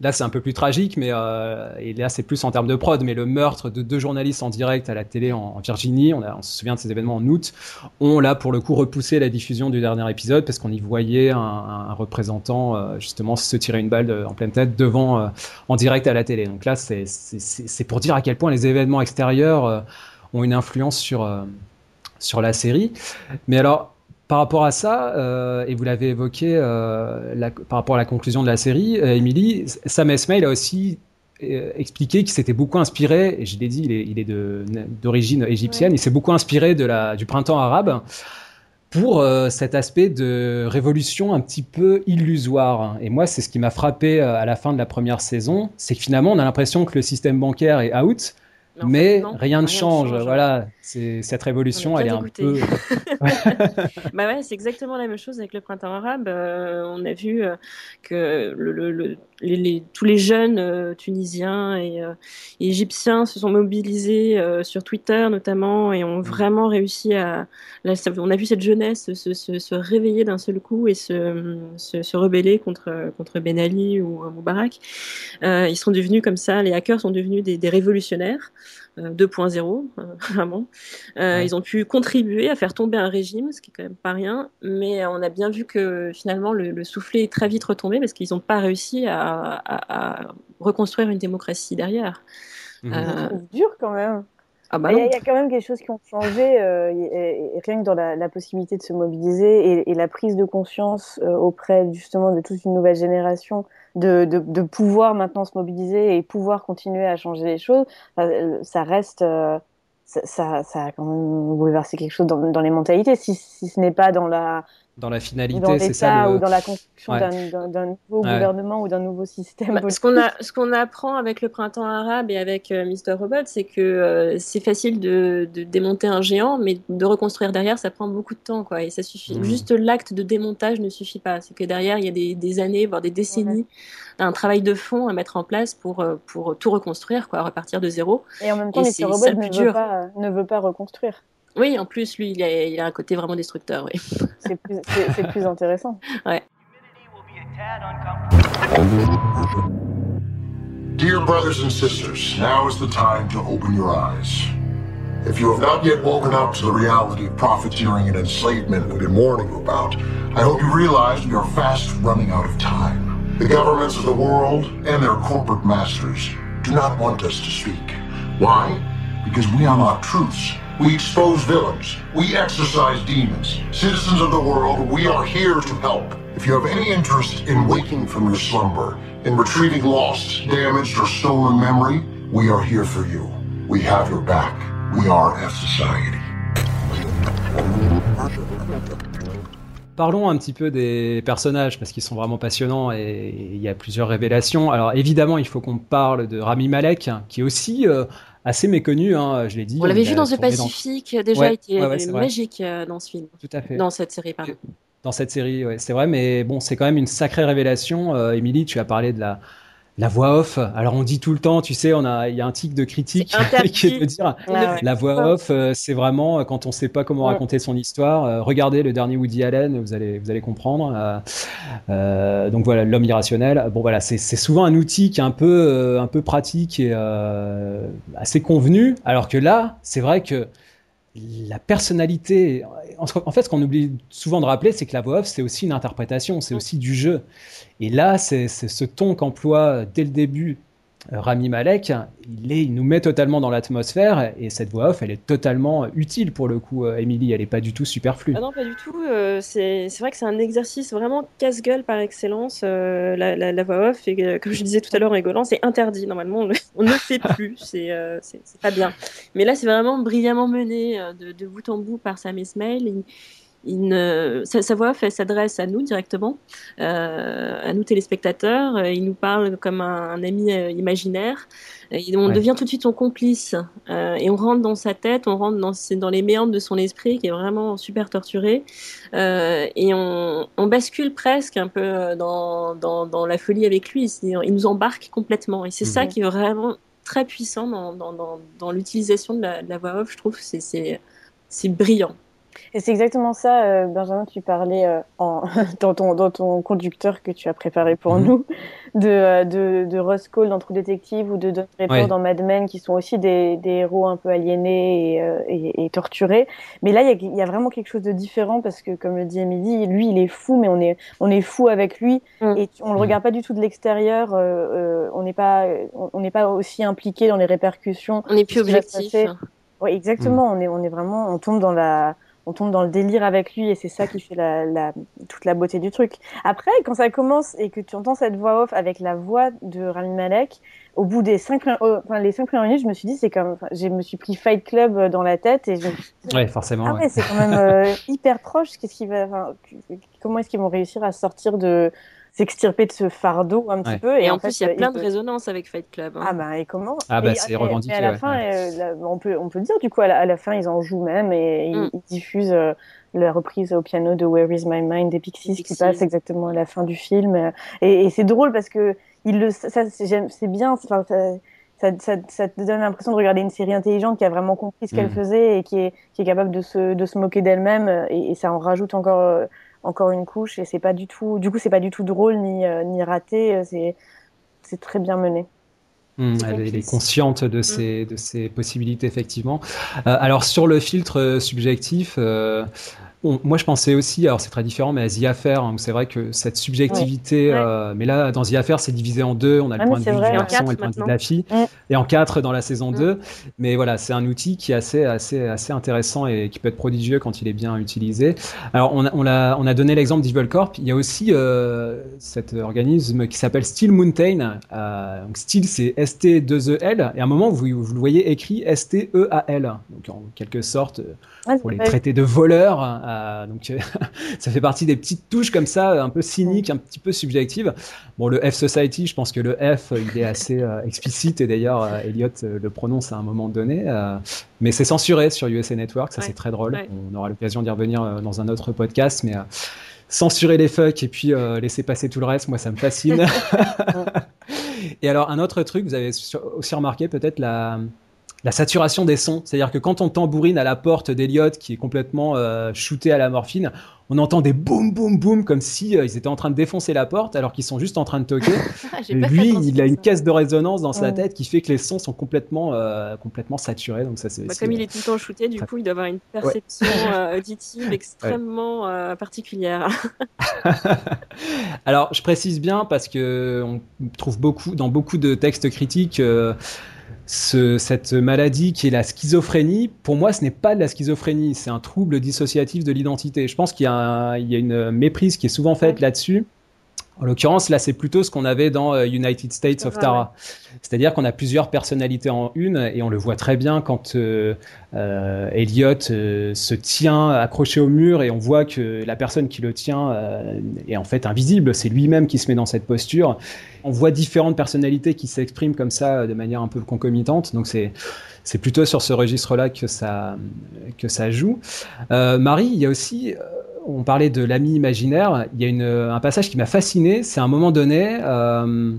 Là, c'est un peu plus tragique, mais euh, et là, c'est plus en termes de prod. Mais le meurtre de deux journalistes en direct à la télé en, Virginie, on, se souvient de ces événements en août, ont là pour le coup repoussé la diffusion du dernier épisode parce qu'on y voyait un, représentant euh, justement se tirer une balle en pleine tête devant euh, en direct à la télé. Donc là, c'est pour dire à quel point les événements extérieurs euh, ont une influence sur sur la série. Mais alors, par rapport à ça, euh, et vous l'avez évoqué euh, la, par rapport à la conclusion de la série, euh, Emily, Sam Esmail a aussi expliqué qu'il s'était beaucoup inspiré, et je l'ai dit, il est, il est d'origine égyptienne, il s'est beaucoup inspiré de la, du printemps arabe. pour euh, cet aspect de révolution un petit peu illusoire. Et moi, c'est ce qui m'a frappé à la fin de la première saison, c'est que finalement, on a l'impression que le système bancaire est out, mais, rien ne change. Voilà, c'est cette révolution, elle est un peu. bah ouais, c'est exactement la même chose avec le printemps arabe. Euh, on a vu euh, que le, les, tous les jeunes euh, tunisiens et, égyptiens se sont mobilisés sur Twitter notamment et ont mm. vraiment réussi à. on a vu cette jeunesse se, se, se réveiller d'un seul coup et se, se, rebeller contre contre Ben Ali ou Moubarak. ils sont devenus comme ça. Les hackers sont devenus des, des révolutionnaires. 2.0, vraiment. Euh, ils ont pu contribuer à faire tomber un régime, ce qui est quand même pas rien, mais on a bien vu que finalement le, soufflet est très vite retombé parce qu'ils n'ont pas réussi à, reconstruire une démocratie derrière. Mhm. Euh, c'est dur quand même. Ah bah il, y a, quand même des choses qui ont changé, euh, rien que dans la, possibilité de se mobiliser et, la prise de conscience auprès justement de toute une nouvelle génération de, de, pouvoir maintenant se mobiliser et pouvoir continuer à changer les choses. ça reste, ça, ça, a quand même bouleversé quelque chose dans, dans les mentalités, si, si ce n'est pas dans la, dans la finalité, c'est ça. Ou dans la construction d'un nouveau gouvernement ou d'un nouveau système. Bah, ce qu'on ce qu'on apprend avec le printemps arabe et avec euh, Mr. Robot, c'est que euh, c'est facile de, de, démonter un géant, mais de reconstruire derrière, ça prend beaucoup de temps, quoi. Et ça suffit. Mmh. Juste l'acte de démontage ne suffit pas. C'est que derrière, il y a des, des années, voire des décennies, un travail de fond à mettre en place pour euh, pour tout reconstruire, quoi, repartir de zéro. Et en même temps, Mr. Robot ne veut, pas, ne veut pas reconstruire. Oui, en plus, lui, il a, il a un côté vraiment destructeur. Oui. C'est plus, plus, intéressant. Ouais. Dear brothers and sisters, now is the time to open your eyes. If you have not yet woken up to the reality of profiteering and enslavement we've been warning you about, I hope you realize we are fast running out of time. The governments of the world and their corporate masters do not want us to speak. Why? Because we unlock truths We expose villains. We exorcise demons. Citizens of the world, we are here to help. If you have any interest in waking from your slumber, in retrieving lost, damaged, or stolen memory, we are here for you. We have your back. We are F Society. Parlons un petit peu des personnages parce qu'ils sont vraiment passionnants et il y a plusieurs révélations. Alors évidemment, il faut qu'on parle de Rami Malek, qui est aussi euh, assez méconnu, hein, je l'ai dit. On l'avait vu dans The Pacific, déjà, il était magique euh, dans ce film. Tout à fait. Dans cette série, pardon. Dans cette série, ouais, c'est vrai, mais bon, c'est quand même une sacrée révélation. Euh, Émilie, tu as parlé de la, la voix off. Alors on dit tout le temps, tu sais, on a, il y a un tic de critique qui est de dire la voix off, euh, c'est vraiment euh, quand on sait pas comment raconter son histoire. Euh, regardez le dernier Woody Allen, vous allez, vous allez comprendre. donc voilà, l'homme irrationnel. Bon voilà, c'est souvent un outil qui est un peu, un peu pratique et assez convenu. Alors que là, c'est vrai que la personnalité. En fait, ce qu'on oublie souvent de rappeler, c'est que la voix off, c'est aussi une interprétation, c'est aussi du jeu. Et là, c'est ce ton qu'emploie dès le début euh, Rami Malek, il, il nous met totalement dans l'atmosphère et cette voix off, elle est totalement utile pour le coup, Emily, elle n'est pas du tout superflue. Ah non, pas du tout. Euh, c'est vrai que c'est un exercice vraiment casse-gueule par excellence, euh, la, voix off. Et comme je disais tout à l'heure en rigolant, c'est interdit. Normalement, on, ne le fait plus. C'est pas bien. Mais là, c'est vraiment brillamment mené de, bout en bout par Sam Esmail sa, voix s'adresse à nous directement, euh, à nous téléspectateurs. Il nous parle comme un, ami euh, imaginaire. Et on devient tout de suite son complice euh, et on rentre dans sa tête, on rentre dans, dans les méandres de son esprit qui est vraiment super torturé et on, bascule presque un peu dans, dans, la folie avec lui. Il nous embarque complètement et c'est ça mhm. qui est vraiment très puissant dans, l'utilisation de, de, la voix off. Je trouve c'est brillant. Et c'est exactement ça, euh, Benjamin, tu parlais euh, en, dans, ton, dans ton conducteur que tu as préparé pour mhm. nous, de, euh, de, de Ross Cole dans True Detective ou de Don Draper dans Mad Men, qui sont aussi des, des héros un peu aliénés et, et, torturés. Mais là, il y, y, a vraiment quelque chose de différent parce que, comme le dit Emily, lui, il est fou, mais on est, on est fou avec lui mm. et on le mm. regarde pas du tout de l'extérieur. on n'est pas, on n'est pas aussi impliqué dans les répercussions. On n'est plus objectif. Oui, exactement. Mm. On est, on est vraiment, on tombe dans la on tombe dans le délire avec lui et c'est ça qui fait la, la, toute la beauté du truc. Après, quand ça commence et que tu entends cette voix off avec la voix de Rami Malek, au bout des cinq, enfin, les cinq premières minutes, je me suis dit, c'est comme, je me suis pris Fight Club dans la tête et je ouais, forcément. Ah ouais, c'est quand même euh, hyper proche. Qu'est-ce qui va, enfin, comment est-ce qu'ils vont réussir à sortir de, s'extirper de ce fardeau un petit peu. Et, en, plus, il y a plein de résonances avec Fight Club. Hein. Ah bah et comment Ah bah c'est revendiqué. à la fin, euh, on peut on peut dire du coup à la, fin ils en jouent même et ils, mm. diffusent euh, la reprise au piano de Where Is My Mind des Pixies, qui passe exactement à la fin du film. Et, et c'est drôle parce que il le, ça, c'est bien. Enfin, ça, ça, ça, te donne l'impression de regarder une série intelligente qui a vraiment compris ce qu'elle mm. faisait et qui est, qui est capable de se, de se moquer d'elle-même. Et, et, ça en rajoute encore, euh, encore une couche. Et c'est pas du tout, du coup, c'est pas du tout drôle ni, euh, ni raté. C'est, c'est très bien mené. Mm, elle, est consciente de ses, mm. de ses possibilités, effectivement. Euh, alors, sur le filtre subjectif, euh, moi, je pensais aussi, alors c'est très différent, mais à The Affair, hein, c'est vrai que cette subjectivité, euh, mais là, dans The Affair, c'est divisé en deux. On a le point de vue du garçon et le point de vue de la fille, et en quatre dans la saison 2. Mais voilà, c'est un outil qui est assez, assez, assez intéressant et qui peut être prodigieux quand il est bien utilisé. Alors, on a, on a, on a donné l'exemple d'Evil Corp. Il y a aussi euh, cet organisme qui s'appelle Steel Mountain. Euh, donc, Steel, c'est S-T-2-E-L. Et à un moment, vous, vous le voyez écrit S-T-E-A-L. Donc, en quelque sorte, pour les traiter de voleurs euh, donc ça fait partie des petites touches comme ça, un peu cyniques, un petit peu subjectives. Bon, le F Society, je pense que le F, il est assez euh, explicite et d'ailleurs euh, Elliot le prononce à un moment donné. mais c'est censuré sur USA Network, ça c'est très drôle. On aura l'occasion d'y revenir dans un autre podcast, mais censurer les fucks et puis laisser passer tout le reste, moi ça me fascine. et alors un autre truc, vous avez aussi remarqué peut-être la la saturation des sons. C'est-à-dire que quand on tambourine à la porte d'Eliott, qui est complètement euh, shooté à la morphine, on entend des boum boum boum comme si euh, ils étaient en train de défoncer la porte alors qu'ils sont juste en train de toquer. lui, il a une caisse de résonance dans sa tête qui fait que les sons sont complètement euh, complètement saturés. Donc ça, c'est bah, comme il est tout le temps shooté, du coup, il doit avoir une perception auditive extrêmement particulière. alors, je précise bien parce que on trouve beaucoup dans beaucoup de textes critiques cette maladie qui est la schizophrénie, pour moi, ce n'est pas de la schizophrénie, c'est un trouble dissociatif de l'identité. Je pense qu'il y, a une méprise qui est souvent faite là-dessus. En l'occurrence, là, c'est plutôt ce qu'on avait dans euh, United States of Tara. C'est-à-dire qu'on a plusieurs personnalités en une, et on le voit très bien quand euh, euh Elliot euh, se tient accroché au mur, et on voit que la personne qui le tient est en fait invisible. C'est lui-même qui se met dans cette posture. On voit différentes personnalités qui s'expriment comme ça de manière un peu concomitante. Donc c'est c'est plutôt sur ce registre-là que ça que ça joue. Marie, il y a aussi on parlait de l'ami imaginaire. Il y a une, un passage qui m'a fasciné. C'est un moment donné. Euh,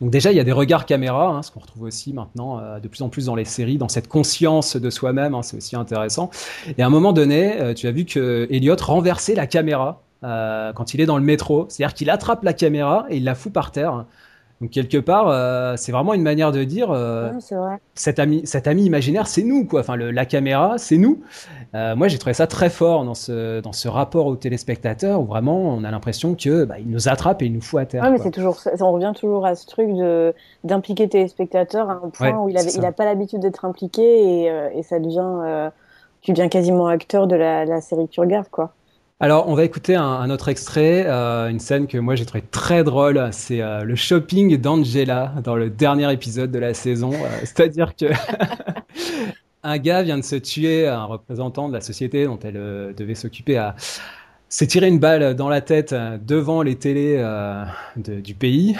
donc déjà, il y a des regards caméra, hein, ce qu'on retrouve aussi maintenant euh, de plus en plus dans les séries, dans cette conscience de soi-même, hein, c'est aussi intéressant. Et à un moment donné, euh, tu as vu que Elliot renversait la caméra quand il est dans le métro, c'est-à-dire qu'il attrape la caméra et il la fout par terre. Donc quelque part, euh, c'est vraiment une manière de dire euh, cet ami, cet ami imaginaire, c'est nous quoi. Enfin, le, la caméra, c'est nous. Euh, moi, j'ai trouvé ça très fort dans ce dans ce rapport au téléspectateur où vraiment on a l'impression que bah, il nous attrape et il nous fout à terre. Ouais, mais c'est toujours, on revient toujours à ce truc de d'impliquer téléspectateur à un point où il avait, il a pas l'habitude d'être impliqué et, et ça devient, tu deviens quasiment acteur de la, la série que tu regardes quoi. Alors, on va écouter un, autre extrait, euh, une scène que moi j'ai trouvé très drôle. C'est euh, le shopping d'Angela dans le dernier épisode de la saison. Euh, c'est-à-dire que un gars vient de se tuer, un représentant de la société dont elle devait s'occuper à s'est tiré une balle dans la tête euh, devant les télés euh, du pays.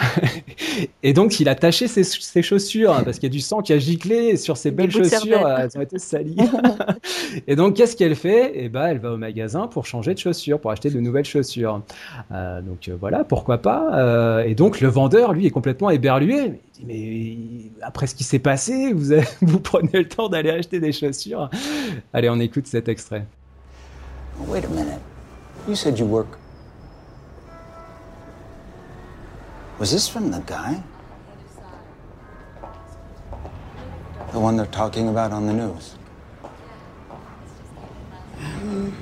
et donc, il a taché ses, ses chaussures hein, parce qu'il y a du sang qui a giclé sur ses belles chaussures. Euh, elles ont été salies. et donc, qu'est-ce qu'elle fait? Eh ben, elle va au magasin pour changer de chaussures, pour acheter de nouvelles chaussures. Euh, donc, voilà, pourquoi pas. et donc, le vendeur, lui, est complètement éberlué. Il dit, mais après ce qui s'est passé, vous, avez, vous prenez le temps d'aller acheter des chaussures? Allez, on écoute cet extrait. Wait a minute. You said you work. Was this from the guy? The one they're talking about on the news? Um,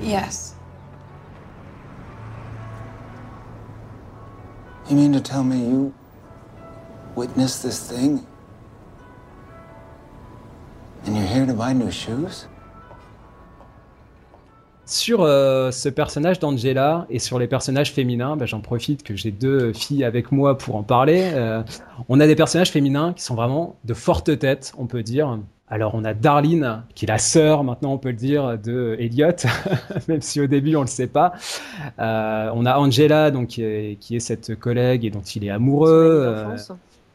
yes. You mean to tell me you witnessed this thing? And you're here to buy new shoes? Sur euh, ce personnage d'Angela et sur les personnages féminins, bah, j'en profite que j'ai deux filles avec moi pour en parler. Euh, on a des personnages féminins qui sont vraiment de fortes têtes, on peut dire. Alors on a Darlene, qui est la sœur, maintenant on peut le dire, de Elliot, même si au début on le sait pas. Euh, on a Angela, donc qui est, qui est, cette collègue et dont il est amoureux, euh,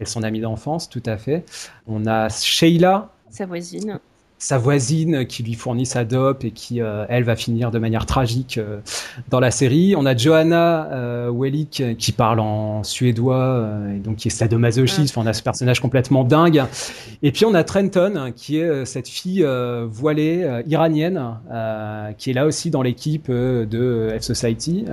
et son amie d'enfance, tout à fait. On a Sheila, sa voisine sa voisine qui lui fournit sa dope et qui, euh, elle, va finir de manière tragique euh, dans la série. On a Johanna euh, Wellick qui parle en suédois euh, et donc qui est sadomasochiste. Enfin, on a ce personnage complètement dingue. Et puis on a Trenton qui est euh, cette fille euh, voilée iranienne qui est là aussi dans l'équipe de F Society.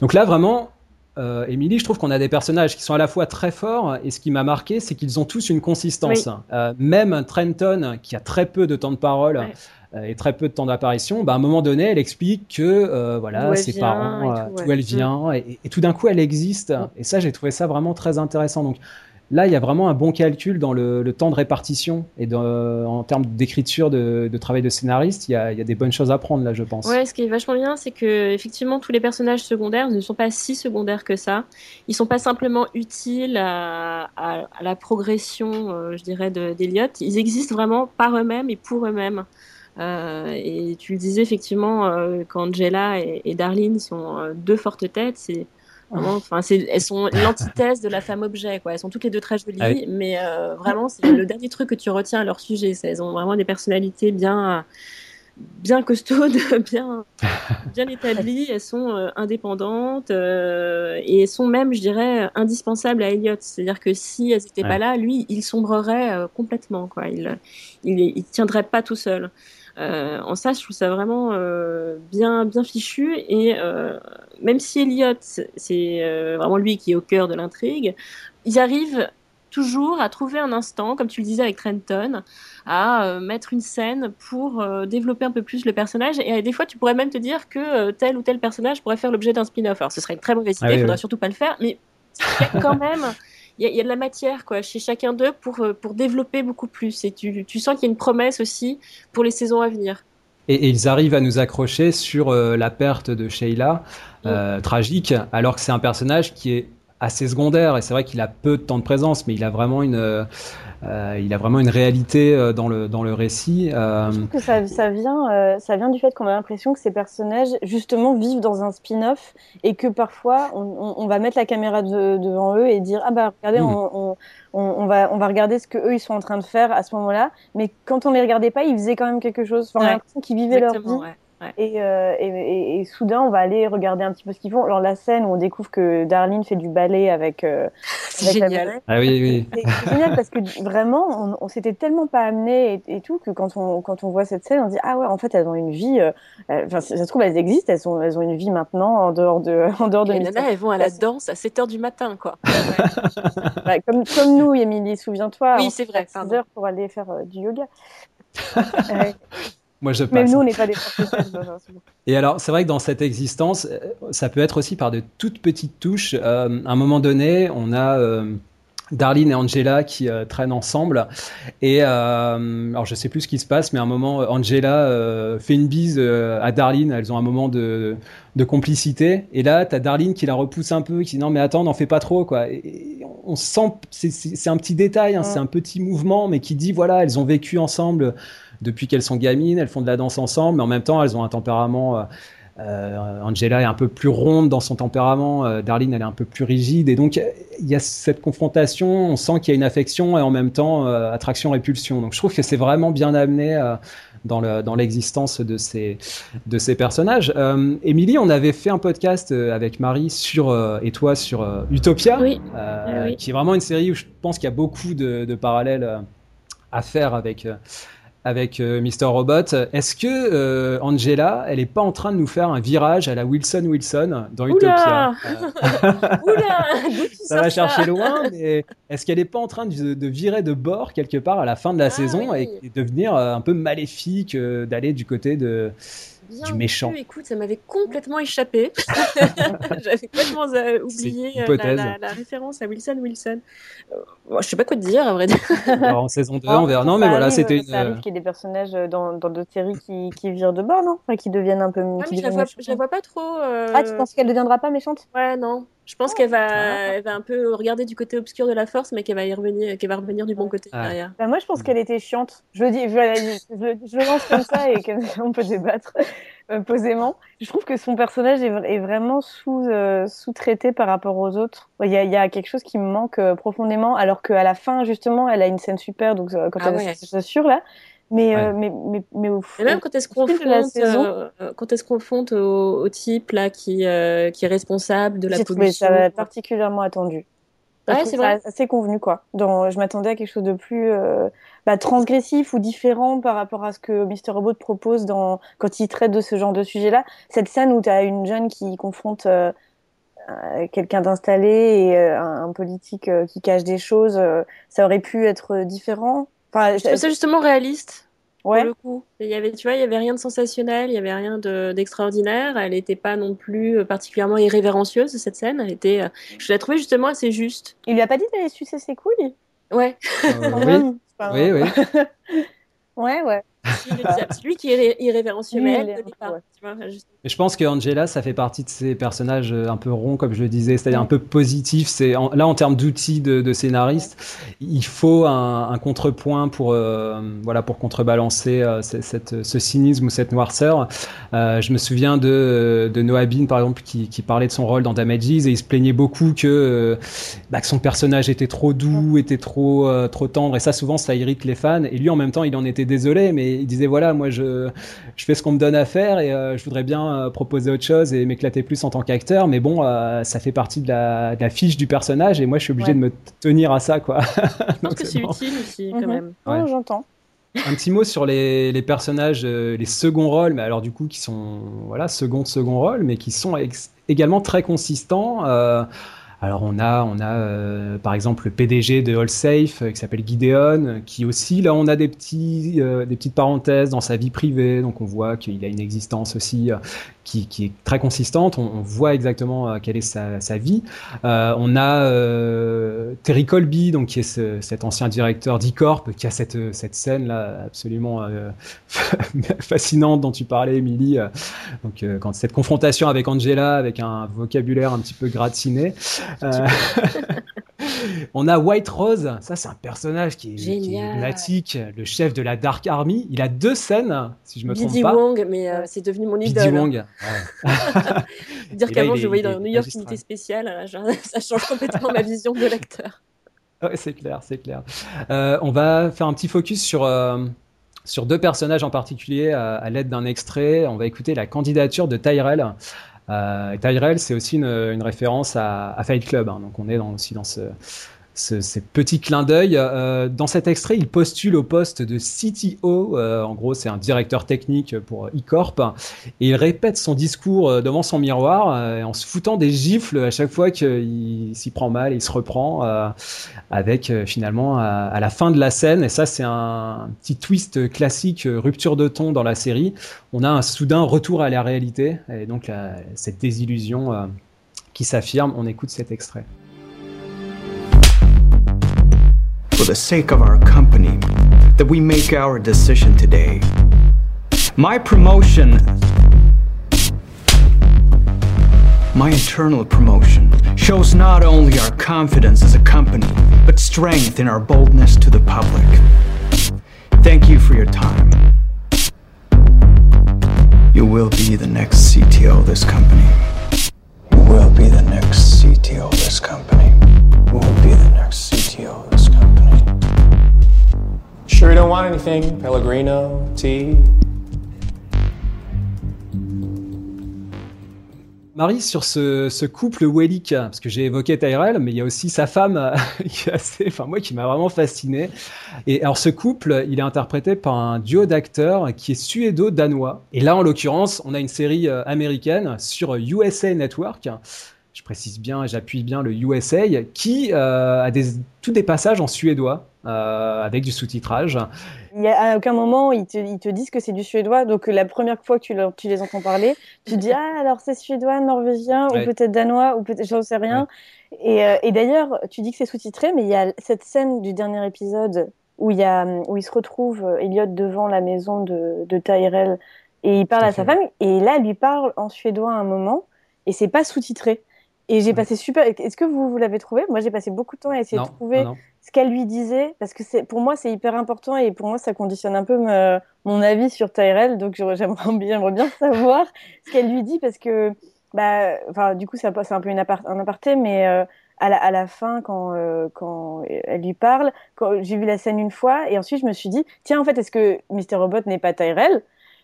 donc là, vraiment, euh, Emily, je trouve qu'on a des personnages qui sont à la fois très forts et ce qui m'a marqué, c'est qu'ils ont tous une consistance. Oui. Euh, même Trenton, qui a très peu de temps de parole ouais. euh, et très peu de temps d'apparition, bah, à un moment donné, elle explique que euh, voilà, ses parents, d'où ouais. elle vient, et, et, tout d'un coup, elle existe. Et ça, j'ai trouvé ça vraiment très intéressant. Donc, Là, il y a vraiment un bon calcul dans le, temps de répartition et en termes d'écriture, de, travail de scénariste, il y, a, des bonnes choses à prendre là, je pense. Ouais, ce qui est vachement bien, c'est que effectivement tous les personnages secondaires ne sont pas si secondaires que ça. Ils sont pas simplement utiles à, la progression, euh, je dirais, d'Eliott. Ils existent vraiment par eux-mêmes et pour eux-mêmes. Euh, et tu le disais effectivement, euh, qu'Angela et, et Darlene sont deux fortes têtes, c'est Vraiment, enfin, elles sont l'antithèse de la femme objet, quoi. Elles sont toutes les deux très jolies, ah oui. mais euh, vraiment, c'est le dernier truc que tu retiens à leur sujet. Elles ont vraiment des personnalités bien, bien costaudes, bien, bien établies. Elles sont euh, indépendantes euh, et elles sont même, je dirais, indispensables à Elliot. C'est-à-dire que si elles n'étaient ouais. pas là, lui, il sombrerait complètement, quoi. Il, il, il tiendrait pas tout seul. Euh, en ça, je trouve ça vraiment euh, bien, bien fichu. Et euh, même si Elliot, c'est vraiment lui qui est au cœur de l'intrigue, ils arrivent toujours à trouver un instant, comme tu le disais avec Trenton, à mettre une scène pour développer un peu plus le personnage. Et des fois, tu pourrais même te dire que tel ou tel personnage pourrait faire l'objet d'un spin-off. Alors, ce serait une très mauvaise idée, il ah oui, faudrait oui. surtout pas le faire, mais quand même il y, y, a de la matière quoi chez chacun d'eux pour pour développer beaucoup plus. Et tu, tu sens qu'il y a une promesse aussi pour les saisons à venir. Et, et ils arrivent à nous accrocher sur euh, la perte de Sheila, euh, tragique, alors que c'est un personnage qui est assez secondaire. Et c'est vrai qu'il a peu de temps de présence, mais il a vraiment une euh, il a vraiment une réalité euh, dans le dans le récit. Euh... Je trouve que ça, ça vient euh, ça vient du fait qu'on a l'impression que ces personnages justement vivent dans un spin-off et que parfois on, on, on, va mettre la caméra de, devant eux et dire ah bah regardez mmh. on, on, va on va regarder ce que eux ils sont en train de faire à ce moment-là, mais quand on les regardait pas ils faisaient quand même quelque chose. Enfin, ouais. on a l'impression qu'ils vivaient Exactement, leur vie. Ouais. Ouais. Et, euh, et, et, et, soudain, on va aller regarder un petit peu ce qu'ils font. Alors la scène où on découvre que Darlene fait du ballet avec. Euh, c'est génial. Ah oui, oui. C'est génial parce que vraiment, on, on s'était tellement pas amené et, et, tout que quand on quand on voit cette scène, on dit ah ouais, en fait, elles ont une vie. Euh, enfin, ça se trouve, elles existent. Elles ont elles ont une vie maintenant en dehors de en dehors de. Et nana, elles vont à la danse à 7 heures du matin, quoi. ouais, comme comme nous, Émilie, souviens-toi. Oui, c'est vrai. 6 heures pour aller faire euh, du yoga. Moi, je passe. Même nous, on n'est pas des professionnels. Et alors, c'est vrai que dans cette existence, ça peut être aussi par de toutes petites touches. Euh, à un moment donné, on a euh, Darlene et Angela qui euh, traînent ensemble. Et euh, alors, je sais plus ce qui se passe, mais à un moment, Angela euh, fait une bise à Darlene. Elles ont un moment de, de complicité. Et là, t'as Darlene qui la repousse un peu, qui dit non, mais attends, n'en fais pas trop, quoi. Et on sent, c'est un petit détail, hein, ouais. c'est un petit mouvement, mais qui dit voilà, elles ont vécu ensemble depuis qu'elles sont gamines, elles font de la danse ensemble, mais en même temps, elles ont un tempérament. Euh, euh, Angela est un peu plus ronde dans son tempérament, euh, Darlene elle est un peu plus rigide, et donc il y a cette confrontation, on sent qu'il y a une affection et en même temps euh, attraction-répulsion. Donc je trouve que c'est vraiment bien amené dans, le, dans l'existence de ces, de ces personnages. Émilie, on avait fait un podcast avec Marie sur, et toi sur Utopia, oui. oui. qui est vraiment une série où je pense qu'il y a beaucoup de, de parallèles à faire avec avec euh, Mr. Robot. Est-ce que euh, Angela, elle est pas en train de nous faire un virage à la Wilson Wilson dans Utopia? Oula Ça va chercher ça. loin, mais est-ce qu'elle est pas en train de, de, virer de bord quelque part à la fin de la ah, saison oui. et, et, devenir euh, un peu maléfique, euh, d'aller du côté de Bien du méchant. vu, écoute, ça m'avait complètement échappé. J'avais complètement euh, oublié euh, la, la- la référence à Wilson Wilson. Euh, bon, je sais pas quoi te dire, à vrai dire. Alors, en saison 2, on verra. Non, mais voilà, c'était une. Ça arrive qu'il y ait des personnages euh, dans dans d'autres séries qui, qui virent de bord, non? Enfin, qui deviennent un peu. Qui mais je la, vois, je la vois pas trop. euh, Ah, tu penses qu'elle deviendra pas méchante? Ouais, non. Je pense qu'elle va, elle va un peu regarder du côté obscur de la force, mais qu'elle va y revenir, qu'elle va revenir du bon côté Ah. derrière. Bah, moi, je pense qu'elle était chiante. Je le dis, je, je- lance comme ça et comme ça, on peut débattre euh, posément. Je trouve que son personnage est, est vraiment sous, euh, sous-traité par rapport aux autres. Il y a, il y a quelque chose qui me manque euh, profondément, alors qu'à la fin, justement, elle a une scène super, donc euh, quand Ah elle ouais. chaussures là. Mais, euh, mais, mais, mais au Et même quand elle se de la confronte, saison, euh, quand elle se confronte au, au type là qui, euh, qui est responsable de la pollution. ça particulièrement attendu. Je Ouais, c'est assez convenu quoi. Dans, je m'attendais à quelque chose de plus euh, bah, transgressif ou différent par rapport à ce que Mr Robot propose dans quand il traite de ce genre de sujet-là. Cette scène où tu as une jeune qui confronte quelqu'un d'installé et euh, un, un politique euh, qui cache des choses, euh, ça aurait pu être différent. Enfin, Je trouve ça justement réaliste. ouais. Pour le coup. Il y avait, tu vois, il y avait rien de sensationnel, il y avait rien de- d'extraordinaire. Elle n'était pas non plus euh, particulièrement irrévérencieuse cette scène. Elle était, euh, je la trouvais justement assez juste. Il lui a pas dit d'aller sucer ses couilles? Ouais. Euh, oui. Enfin, oui, oui. Ouais, ouais. C'est lui qui est irré- irrévérencieux, mais il elle est ne un l'est peu, pas. ouais. Tu vois, juste- Et je pense que Angela, ça fait partie de ces personnages euh, un peu ronds, comme je le disais, c'est-à-dire un peu positifs. C'est là en termes d'outils de, de scénariste, il faut un, un contrepoint pour euh, voilà pour contrebalancer euh, ce- cette, ce cynisme ou cette noirceur. Euh, je me souviin de, de Noah Bean par exemple qui, qui parlait de son rôle dans Damages et il se plaignait beaucoup que, bah, que son personnage était trop doux, était trop euh, trop tendre et ça souvent ça irrite les fans. Et lui en même temps il en était désolé, mais il disait voilà moi je je fais ce qu'on me donne à faire et euh, je voudrais bien euh, proposer autre chose et m'éclater plus en tant qu'acteur, mais bon, euh, ça fait partie de la, de la fiche du personnage et moi je suis obligé Ouais. de me tenir à ça, quoi. Je pense Donc, que c'est bon. utile aussi, quand Mhm. même. Ouais. Oh, J'entends. Un petit mot sur les, les personnages, euh, les seconds rôles, mais alors du coup qui sont voilà second second rôle, mais qui sont également très consistants. Euh, alors on a on a euh, par exemple le PDG de AllSafe euh, qui s'appelle Gideon, euh, qui aussi là on a des petits des petites parenthèses dans sa vie privée, donc on voit qu'il a une existence aussi qui, qui est très consistante. On, on voit exactement euh, quelle est sa, sa vie. Euh, on a euh, Terry Colby, donc qui est ce- cet ancien directeur d'E-Corp, qui a cette, cette scène là absolument fascinante dont tu parlais, Emily. Euh, Donc quand cette confrontation avec Angela, avec un vocabulaire un petit peu gratiné. Euh, on a White Rose, ça c'est un personnage qui est, qui est Génial. lunatique, le chef de la Dark Army. Il a deux scènes, si je me trompe Bidi pas. Wong, mais euh, c'est devenu mon Bidi idole. hein. Wong. Dire Et là, qu'avant, je voyais dans New York. Unité Spéciale, euh, genre, ça change complètement ma vision de l'acteur. Ouais, c'est clair, c'est clair. Euh, on va faire un petit focus sur, euh, sur deux personnages en particulier à, l'aide d'un extrait. On va écouter la candidature de Tyrell. Euh, Tyrell, c'est aussi une, une référence à, à Fight Club. hein. donc on est dans, aussi dans ce, ce, ces petits clins d'œil. Euh, dans cet extrait, il postule au poste de CTO. Euh, en gros, c'est un directeur technique pour E-Corp. Et il répète son discours euh, devant son miroir en se foutant des gifles à chaque fois qu'il s'y prend mal il se reprend. avec finalement à, la fin de la scène, et ça c'est un petit twist classique, rupture de ton dans la série, on a un soudain retour à la réalité, et donc cette désillusion qui s'affirme, on écoute cet extrait. For the sake of our company that we make our decision today. My promotion, my internal promotion, shows not only our confidence as a company, but strength in our boldness to the public. Thank you for your time. You will be the next CTO of this company. You will be the next CTO of this company. You will be Sure you don't want anything? Pellegrino, tea? Marie, sur ce, couple Wellick, parce que j'ai évoqué Tyrell, mais il y a aussi sa femme, qui m'a vraiment fasciné. Et alors ce couple, il est interprété par un duo d'acteurs qui est suédo-danois. Et là, en l'occurrence, on a une série euh, américaine sur USA Network. Je précise bien, j'appuie bien le USA, qui euh, a tous des passages en suédois. Euh, avec du sous-titrage. Il y a, à aucun moment ils te, ils te disent que c'est du suédois. Donc la première fois que tu, les entends parler, tu dis ah alors c'est suédois, norvégien Ouais. ou peut-être danois ou peut-être j'en sais rien. Et, euh, et d'ailleurs tu dis que c'est sous-titré, mais il y a cette scène du dernier épisode où il y a où il se retrouve euh, Elliot devant la maison de, de Tyrell et il parle à à sa femme et là il lui parle en suédois à un moment et c'est pas sous-titré. Et j'ai passé super. Est-ce que vous, vous l'avez trouvé? Moi, j'ai passé beaucoup de temps à essayer Non, de trouver non, non. ce qu'elle lui disait, parce que c'est pour moi c'est hyper important et pour moi ça conditionne un peu me- mon avis sur Tyrell, donc j'aimerais bien, savoir ce qu'elle lui dit parce que bah, enfin du coup c'est un peu un une aparté, mais euh, à la, à la fin quand euh, quand elle lui parle, quand j'ai vu la scène une fois et ensuite je me suis dit tiens en fait est-ce que Mr Robot n'est pas Tyrell?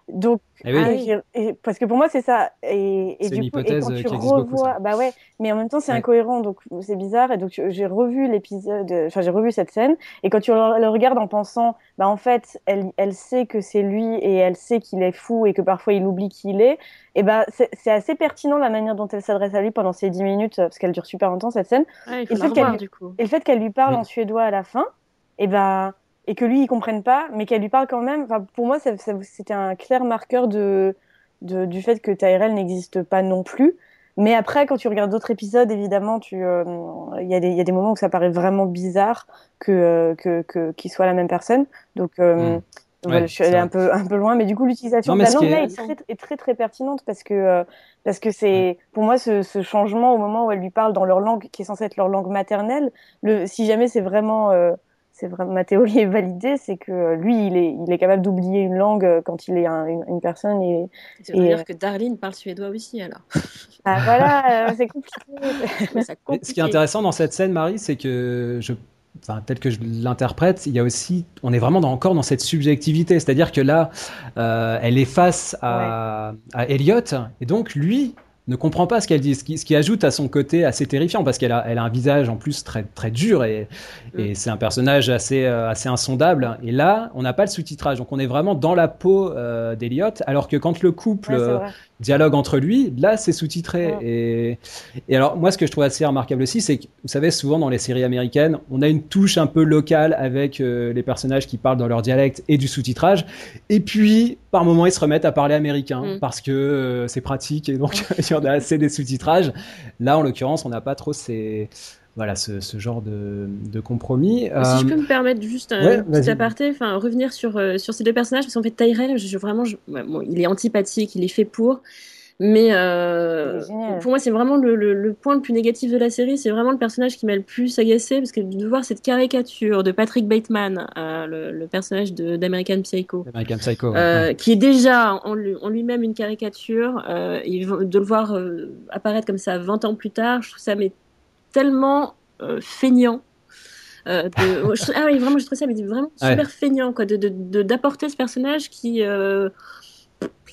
Donc Eh oui. parce que pour moi c'est ça et, et C'est du une coup et hypothèse, quand tu beaucoup, revois ça. bah ouais mais en même temps c'est Ouais. incohérent donc c'est bizarre et donc j'ai revu l'épisode enfin j'ai revu cette scène et quand tu le le regardes en pensant bah en fait elle elle sait que c'est lui et elle sait qu'il est fou et que parfois il oublie qui il est et ben c'est assez pertinent la manière dont elle s'adresse à lui pendant ces 10 minutes parce qu'elle dure super longtemps cette scène Ouais, il et faut le la fait qu'elle revoir, lui- du coup. et le fait qu'elle lui parle en suédois à la fin et ben et que lui il comprenne pas mais qu'elle lui parle quand même. Enfin pour moi ça- ça- c'était un clair marqueur de, de du fait que Tyrell n'existe pas non plus. Mais après quand tu regardes d'autres épisodes évidemment tu euh, il y a des il y a des moments où ça paraît vraiment bizarre que euh, que que qu'il soit la même personne. Donc euh, Mm. voilà, Ouais, je suis allée un peu un peu loin. Mais du coup l'utilisation de la langue qui là est- est très est très très pertinente parce que euh, parce que c'est pour moi ce, ce changement au moment où elle lui parle dans leur langue qui est censée être leur langue maternelle le si jamais c'est vraiment euh, c'est vraiment ma théorie est validée c'est que euh, lui il est il est capable d'oublier une langue euh, quand il est un- une, une personne et Ça veut et, dire euh, que Darlene parle suédois aussi, alors. ah, voilà euh, c'est compliqué Mais Ce qui est compliqué. intéressant dans cette scène, Marie, c'est que je, enfin, tel que je l'interprète, il y a aussi, on est vraiment dans- encore dans cette subjectivité, c'est-à-dire que là, euh, elle est face à, à Elliot, et donc lui ne comprend pas ce qu'elle dit, ce qui, ce qui ajoute à son côté assez terrifiant, parce qu'elle a, elle a un visage en plus très, très dur, et, et c'est un personnage assez, euh, assez insondable. Et là, on n'a pas le sous-titrage, donc on est vraiment dans la peau euh, d'Elliot, alors que quand le couple Ouais. Dialogue entre lui, là c'est sous-titré. Ouais. Et, et alors moi ce que je trouve assez remarquable aussi, c'est que vous savez souvent dans les séries américaines, on a une touche un peu locale avec euh, les personnages qui parlent dans leur dialecte et du sous-titrage. Et puis par moments ils se remettent à parler américain Mm. parce que euh, c'est pratique et donc il y en a assez des sous-titrages. Là en l'occurrence on n'a pas trop ces voilà ce, ce genre de, de compromis. Si je Euh, peux me permettre juste un ouais, petit aparté, enfin revenir sur euh, sur ces deux personnages parce qu'en fait Tyrell, je, je- vraiment, je- ouais, bon, il est antipathique, il est fait pour, mais euh, pour moi c'est vraiment le, le- le point le plus négatif de la série, c'est vraiment le personnage qui m'a le plus agacé parce que de voir cette caricature de Patrick Bateman, euh, le, le personnage de- d'American Psycho, American Psycho. ouais. qui est déjà en, lui- en lui-même une caricature, euh, et de le voir euh, apparaître comme ça 20 ans plus tard, je trouve ça mais tellement euh, feignant. Euh, de... je- Ah oui, vraiment, je trouve ça mais vraiment Ouais. super feignant, quoi, de, de- d'apporter ce personnage qui euh,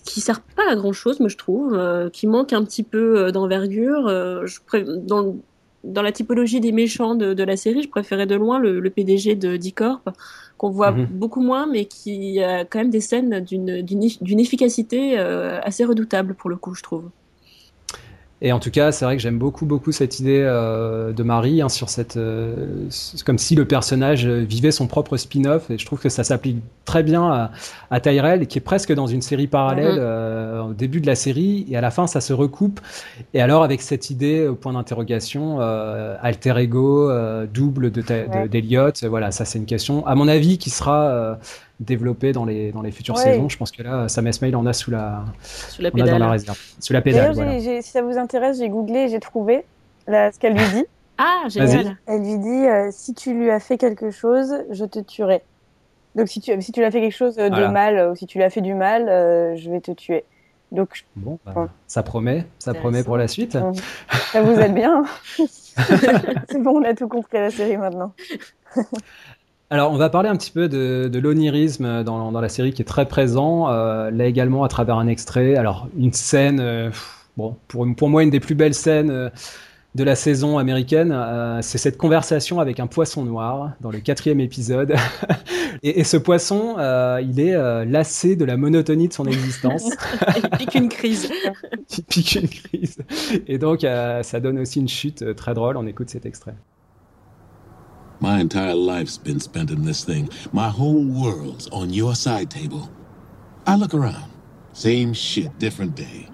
qui sert pas à grand chose, moi je trouve, euh, qui manque un petit peu d'envergure. je pré- dans, dans la typologie des méchants de, de la série, je préférais de loin le, le PDG de D-Corp, qu'on voit Mhm. beaucoup moins, mais qui a quand même des scènes d'une, d'une, eff- d'une efficacité assez redoutable pour le coup, je trouve. Et en tout cas, c'est vrai que j'aime beaucoup, beaucoup cette idée euh, de Marie hein, sur cette, euh, comme si le personnage euh, vivait son propre spin-off. Et je trouve que ça s'applique très bien à, à Tyrell, qui est presque dans une série parallèle Mhm. euh, au début de la série, et à la fin, ça se recoupe. Et alors, avec cette idée au point d'interrogation, euh, alter ego, euh, double de, d'Eliot, voilà, ça c'est une question, à mon avis, qui sera euh, développée dans les dans les futures Ouais. saisons. Je pense que là, Sam Esmail en a sous la, Sur la on a dans la pédale. réserve, sous la pédale. Voilà. j'ai- si ça vous intéresse, j'ai googlé, j'ai trouvé là, ce qu'elle lui dit. Ah, génial. Elle lui dit euh, si tu lui as fait quelque chose, je te tuerai. Donc si tu si tu lui as fait quelque chose de Voilà. mal euh, ou si tu lui as fait du mal, euh, je vais te tuer. Donc Bon, bah, Ouais. ça promet, ça promet pour la suite. Ça vous aide bien. C'est bon, on a tout compris à la série maintenant. Alors, on va parler un petit peu de, de l'onirisme dans, dans la série qui est très présent. euh, là également à travers un extrait. Alors, une scène, euh, bon, pour, pour moi, une des plus belles scènes euh, de la saison américaine, euh, c'est cette conversation avec un poisson noir dans le quatrième épisode. et, et ce poisson, euh, il est euh, lassé de la monotonie de son existence. Il pique une crise. il pique une crise. Et donc, euh, ça donne aussi une chute très drôle. On écoute cet extrait. My entire life's been spent in this thing. My whole world's on your side table. I look around. Same shit, different day.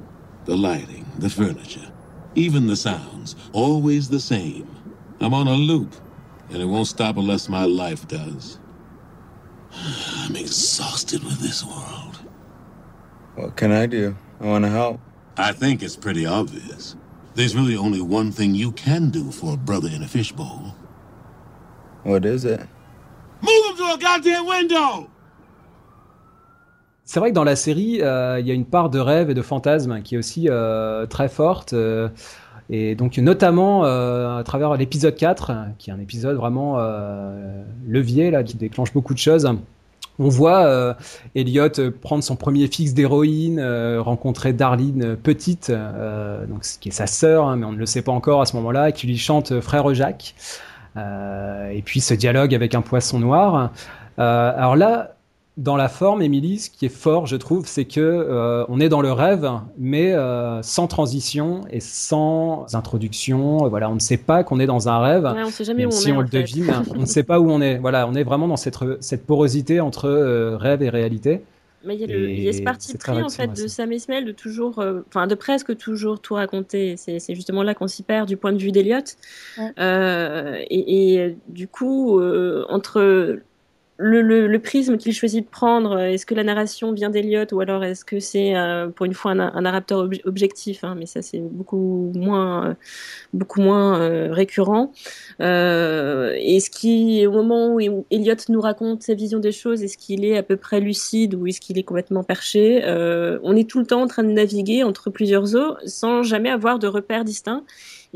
The lighting, the furniture, even the sounds, always the same. I'm on a loop, and it won't stop unless my life does. I'm exhausted with this world. What can I do? I want to help. I think it's pretty obvious. There's really only one thing you can do for a brother in a fishbowl. What is it? Move him to a goddamn window! C'est vrai que dans la série, euh, il y a une part de rêve et de fantasme qui est aussi euh, très forte. euh, et donc, notamment euh, à travers l'épisode 4, qui est un épisode vraiment euh, levier, là, qui déclenche beaucoup de choses. On voit euh, Elliot prendre son premier fixe d'héroïne, euh, rencontrer Darlene petite, euh, donc qui est sa sœur, hein, mais on ne le sait pas encore à ce moment-là, qui lui chante Frère Jacques. Euh, et puis ce dialogue avec un poisson noir. Euh, alors là, dans la forme, Émilie, ce qui est fort, je trouve, c'est que euh, on est dans le rêve, mais euh, sans transition et sans introduction. Voilà, on ne sait pas qu'on est dans un rêve. Ouais, on sait jamais même où on si est, on le fait. devine, on ne sait pas où on est. Voilà, on est vraiment dans cette, cette porosité entre euh, rêve et réalité. Mais il y a, le, il y a ce parti pris en fait de. Sam Esmail de toujours, euh, enfin de presque toujours tout raconter. C'est c'est justement là qu'on s'y perd du point de vue d'Eliot. Ouais. Euh, et, et, euh, du coup, euh, entre le, le, le prisme qu'il choisit de prendre, euh, est-ce que la narration vient d'Eliot ou alors est-ce que c'est euh, pour une fois un, un narrateur ob- objectif hein, Mais ça c'est beaucoup moins, euh, beaucoup moins euh, récurrent. Euh, est-ce qu'il, au moment où Elliot nous raconte sa vision des choses, est-ce qu'il est à peu près lucide ou est-ce qu'il est complètement perché? On est tout le temps en train de naviguer entre plusieurs eaux sans jamais avoir de repères distincts.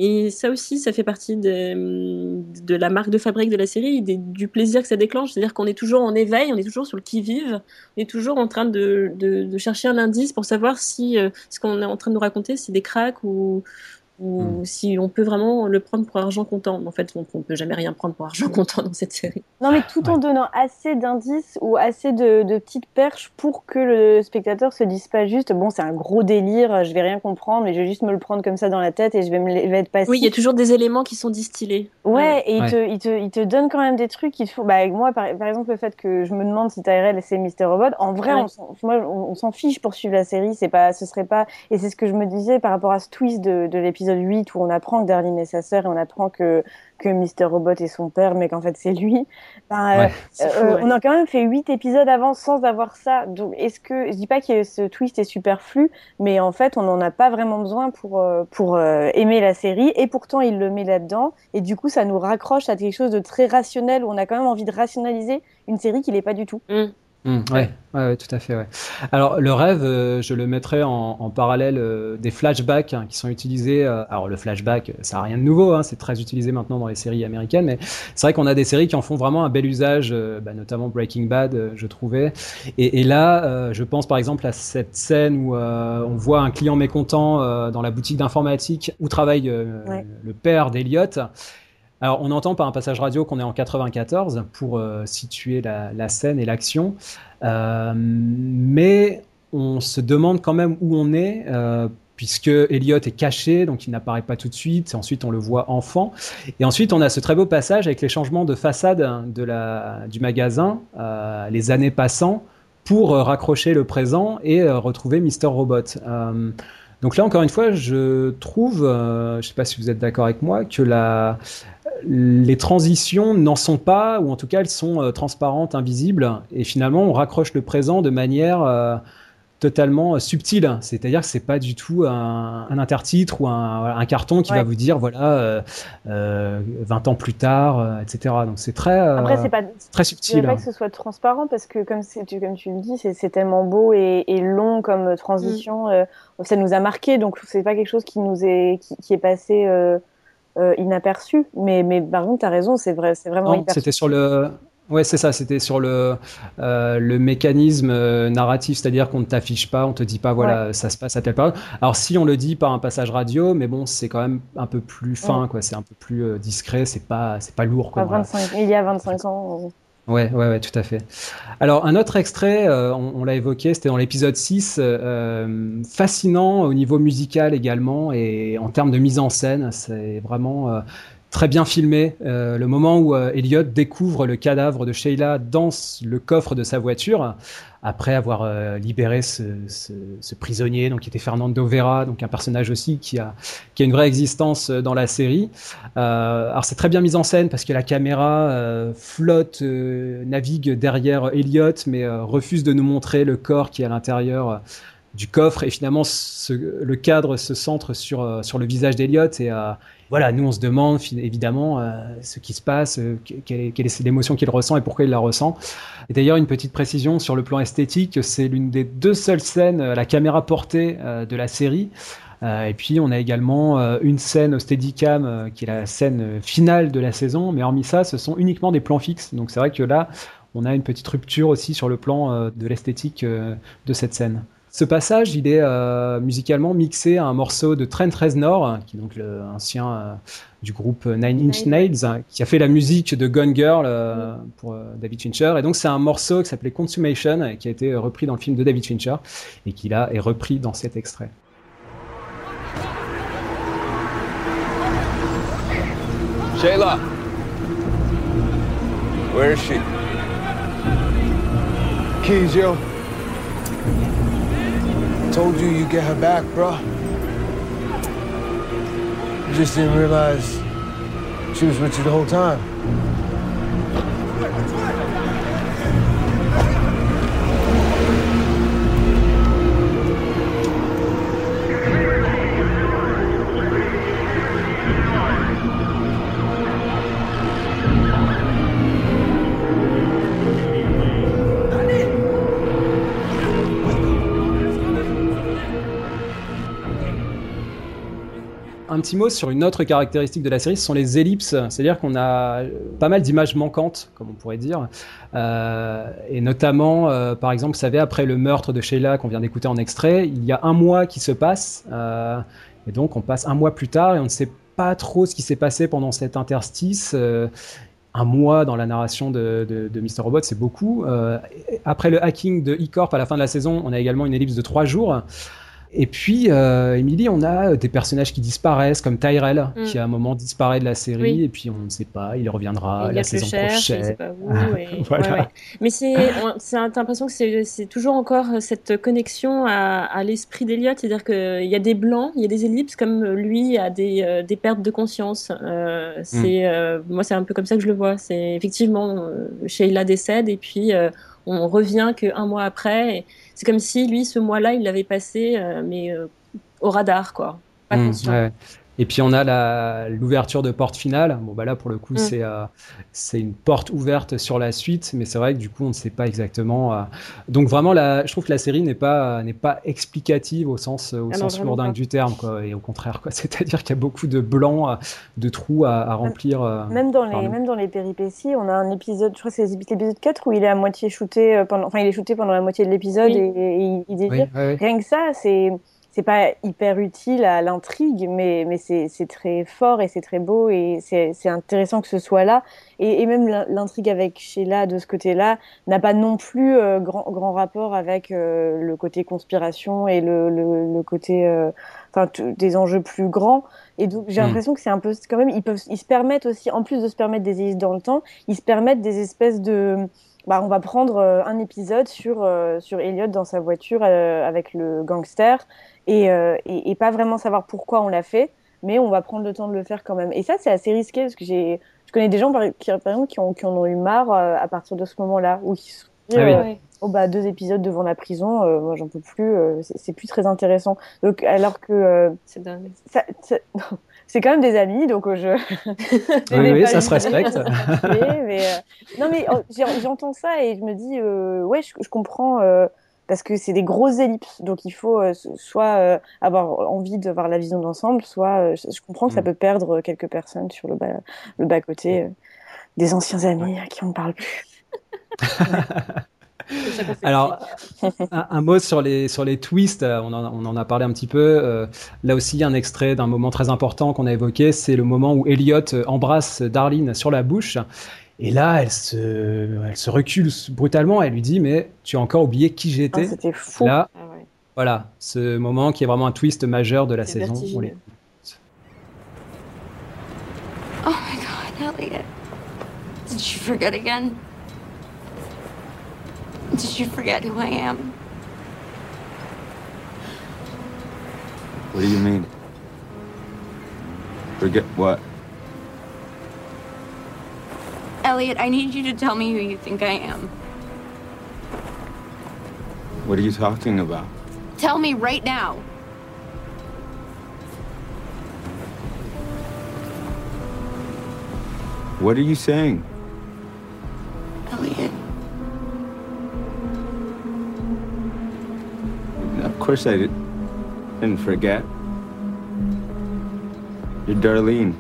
Et ça aussi, ça fait partie de, la marque de fabrique de la série, du plaisir que ça déclenche. C'est-à-dire qu'on est toujours en éveil, on est toujours sur le qui-vive, on est toujours en train de chercher un indice pour savoir si euh, ce qu'on est en train de nous raconter, c'est des cracks ou, ou si on peut vraiment le prendre pour argent comptant. En fait, on ne peut jamais rien prendre pour argent comptant dans cette série. Non, mais tout en donnant assez d'indices ou assez de, de petites perches pour que le spectateur se dise pas juste bon, c'est un gros délire, je vais rien comprendre, mais je vais juste me le prendre comme ça dans la tête et je vais me je vais être passif. Oui, il y a toujours des éléments qui sont distillés. Ouais, et il, Ouais. te, il, te, il te donne quand même des trucs qu'il faut. Bah, moi, par, par exemple, le fait que je me demande si Tyrell c'est Mr. Robot, en vrai, Ouais. on, s'en- moi, on, on s'en fiche pour suivre la série. C'est pas, ce serait pas. Et c'est ce que je me disais par rapport à ce twist de, de l'épisode 8 où on apprend que Darlene est sa sœur et on apprend que, que Mr. Robot est son père, mais qu'en fait c'est lui. Ben, euh, Ouais. C'est fou, euh, ouais. On a quand même fait 8 épisodes avant sans avoir ça. Donc, est-ce que. Je dis pas que ce twist est superflu, mais en fait, on n'en a pas vraiment besoin pour, euh, pour euh, aimer la série. Et pourtant, il le met là-dedans. Et du coup, ça nous raccroche à quelque chose de très rationnel où on a quand même envie de rationaliser une série qui l'est pas du tout. Mm. Mm, ouais, ouais, ouais, tout à fait. Ouais. Alors le rêve, euh, je le mettrais en, en parallèle euh, des flashbacks hein, qui sont utilisés. euh, alors le flashback, ça n'a rien de nouveau, hein, c'est très utilisé maintenant dans les séries américaines, mais c'est vrai qu'on a des séries qui en font vraiment un bel usage, euh, bah, notamment Breaking Bad, euh, je trouvais. Et, et là, euh, je pense par exemple à cette scène où euh, on voit un client mécontent euh, dans la boutique d'informatique où travaille euh, Ouais. le père d'Eliott. Alors, on entend par un passage radio qu'on est en 94 pour euh, situer la, scène et l'action, Euh, mais on se demande quand même où on est, euh, puisque Elliot est caché, donc il n'apparaît pas tout de suite. Ensuite, on le voit enfant, et ensuite on a ce très beau passage avec les changements de façade de la, du magasin, les années passant, pour raccrocher le présent et retrouver Mister Robot. Donc là, encore une fois, je trouve, euh, je ne sais pas si vous êtes d'accord avec moi, que les transitions n'en sont pas, ou en tout cas elles sont euh, transparentes, invisibles, et finalement on raccroche le présent de manière euh, totalement euh, subtile. C'est-à-dire que c'est pas du tout un, un intertitre ou un, carton qui Ouais. va vous dire voilà euh, euh, 20 ans plus tard, euh, etc. Donc c'est très euh, Après, c'est pas. très Je subtil. dirais pas que ce soit transparent parce que comme, tu, comme tu le dis, c'est c'est tellement beau et, et long comme transition. euh, ça nous a marqué, donc c'est pas quelque chose qui nous est qui, qui est passé euh, euh, inaperçu. Mais, mais par contre, t'as raison, c'est vrai, c'est vraiment Non, hyper. c'était sur le. Ouais, c'est ça, c'était sur le, euh, le mécanisme euh, narratif, c'est-à-dire qu'on ne t'affiche pas, on te dit pas, voilà, ça se passe à telle période. Alors, si on le dit par un passage radio, mais bon, c'est quand même un peu plus fin, Ouais. quoi, c'est un peu plus euh, discret, c'est pas, c'est pas lourd, quoi. à voilà. 25, il y a 25 ans. Ouais, ouais, ouais, tout à fait. Alors, un autre extrait, euh, on, on l'a évoqué, c'était dans l'épisode 6, euh, fascinant au niveau musical également et en termes de mise en scène. C'est vraiment euh, très bien filmé. Euh, le moment où euh, Elliot découvre le cadavre de Sheila dans le coffre de sa voiture, après avoir euh, libéré ce, ce, ce, prisonnier, donc qui était Fernando Vera, donc un personnage aussi qui a, qui a une vraie existence dans la série. Euh, alors c'est très bien mis en scène parce que la caméra euh, flotte, navigue derrière Elliot, mais refuse de nous montrer le corps qui est à l'intérieur du coffre et finalement ce, le cadre se centre sur, sur le visage d'Elliot et voilà, nous on se demande évidemment euh, ce qui se passe, euh, quelle est, l'émotion qu'il ressent et pourquoi il la ressent. Et d'ailleurs, une petite précision sur le plan esthétique, c'est l'une des deux seules scènes à la caméra portée euh, de la série. et puis on a également une scène au Steadicam qui est la scène finale de la saison, mais hormis ça, ce sont uniquement des plans fixes. Donc c'est vrai que là, on a une petite rupture aussi sur le plan de l'esthétique de cette scène. Ce passage, il est euh, musicalement mixé à un morceau de Trent Reznor, qui est donc l'ancien euh, du groupe Nine Inch Nails, qui a fait la musique de Gone Girl euh, pour euh, David Fincher. Et donc c'est un morceau qui s'appelait Consummation, qui a été repris dans le film de David Fincher, et qui là est repris dans cet extrait. Shayla, where is she? Keys, yo. Told you you get her back, bro. You Just didn't realize she was with you the whole time. Un petit mot sur une autre caractéristique de la série, ce sont les ellipses. C'est-à-dire qu'on a pas mal d'images manquantes, comme on pourrait dire. Euh, et notamment, euh, par exemple, vous savez, après le meurtre de Sheila qu'on vient d'écouter en extrait, il y a un mois qui se passe. Euh, et donc, on passe un mois plus tard et on ne sait pas trop ce qui s'est passé pendant cet interstice. un mois dans la narration de, de, de Mr. Robot, c'est beaucoup. après le hacking de E-Corp à la fin de la saison, on a également une ellipse de trois jours. Et puis, euh, Emily, on a des personnages qui disparaissent, comme Tyrell, Mm. qui à un moment disparaît de la série, Oui. et puis on ne sait pas, il reviendra Il y la saison cher, prochaine. pas où, et- Voilà. ouais, ouais. Mais c'est, t'as l'impression que c'est, toujours encore cette connexion à, à l'esprit d'Eliott, c'est-à-dire qu'il y a des blancs, il y a des ellipses, comme lui a des, euh, des pertes de conscience. Euh, c'est, euh, moi, c'est un peu comme ça que je le vois. C'est effectivement, euh, Sheila décède, et puis euh, on revient qu'un mois après. et c'est comme si lui, ce mois-là, il l'avait passé, euh, mais euh, au radar, quoi. Pas Mm, conscient. ouais. Et puis on a l'ouverture de porte finale. Bon bah là pour le coup Mm. c'est euh, c'est une porte ouverte sur la suite, mais c'est vrai que du coup on ne sait pas exactement. euh, Donc vraiment la, je trouve que la série n'est pas n'est pas explicative au sens au Ah non, sens vraiment lourdingue pas. du terme quoi. Et au contraire quoi. C'est-à-dire qu'il y a beaucoup de blancs, euh, de trous à, à remplir. euh, Même dans, les, même dans les péripéties, on a un épisode, je crois que c'est l'épisode 4 où il est à moitié shooté, euh, pendant, enfin il est shooté pendant la moitié de l'épisode Oui. et, et il- il délire. Oui, ouais, ouais. Rien que ça, c'est c'est pas hyper utile à l'intrigue, mais, mais c'est c'est très fort et c'est très beau et c'est c'est intéressant que ce soit là. Et, et même l'in- l'intrigue avec Sheila de ce côté-là n'a pas non plus euh, grand, grand rapport avec euh, le côté conspiration et le, le, le côté euh, enfin des enjeux plus grands. Et donc j'ai Mm. l'impression que c'est un peu quand même ils peuvent ils se permettent aussi en plus de se permettre des hélices dans le temps, ils se permettent des espèces de bah, on va prendre euh, un épisode sur, euh, sur Elliot dans sa voiture euh, avec le gangster et, euh, et, et pas vraiment savoir pourquoi on l'a fait, mais on va prendre le temps de le faire quand même. Et ça, c'est assez risqué parce que j'ai, je connais des gens par, qui, par exemple qui, ont, qui en ont eu marre euh, à partir de ce moment-là, ou qui se sont dit, Ah oui. euh, oh bah deux épisodes devant la prison, euh, moi j'en peux plus, euh, c'est plus très intéressant. Donc alors que euh, C'est dingue. ça, ça- c'est quand même des amis, donc euh, je. Oui, oui, ça se respecte. mais euh, non mais j'entends ça et je me dis euh, ouais je, je comprends euh, parce que c'est des grosses ellipses donc il faut soit avoir envie d'avoir la vision d'ensemble soit je, comprends que ça Mm. peut perdre quelques personnes sur le bas le bas côté des anciens amis à qui on ne parle plus. Alors, un, un mot sur les, sur les twists, euh, on en, on en a parlé un petit peu. euh, là aussi, un extrait d'un moment très important qu'on a évoqué, c'est le moment où Elliot euh, embrasse Darlene sur la bouche. Et là, elle se, elle se recule brutalement. Elle lui dit Mais tu as encore oublié qui Ah, j'étais C'était fou. Là, Ah ouais. voilà, ce moment qui est vraiment un twist majeur de la saison. vertigineux. On les- Oh Elliot? Did you forget again? Did you forget who I am? What do you mean? Forget what? Elliot, I need you to tell me who you think I am. What are you talking about? Tell me right now. What are you saying? Elliot, Of course I did, didn't forget. You're Darlene.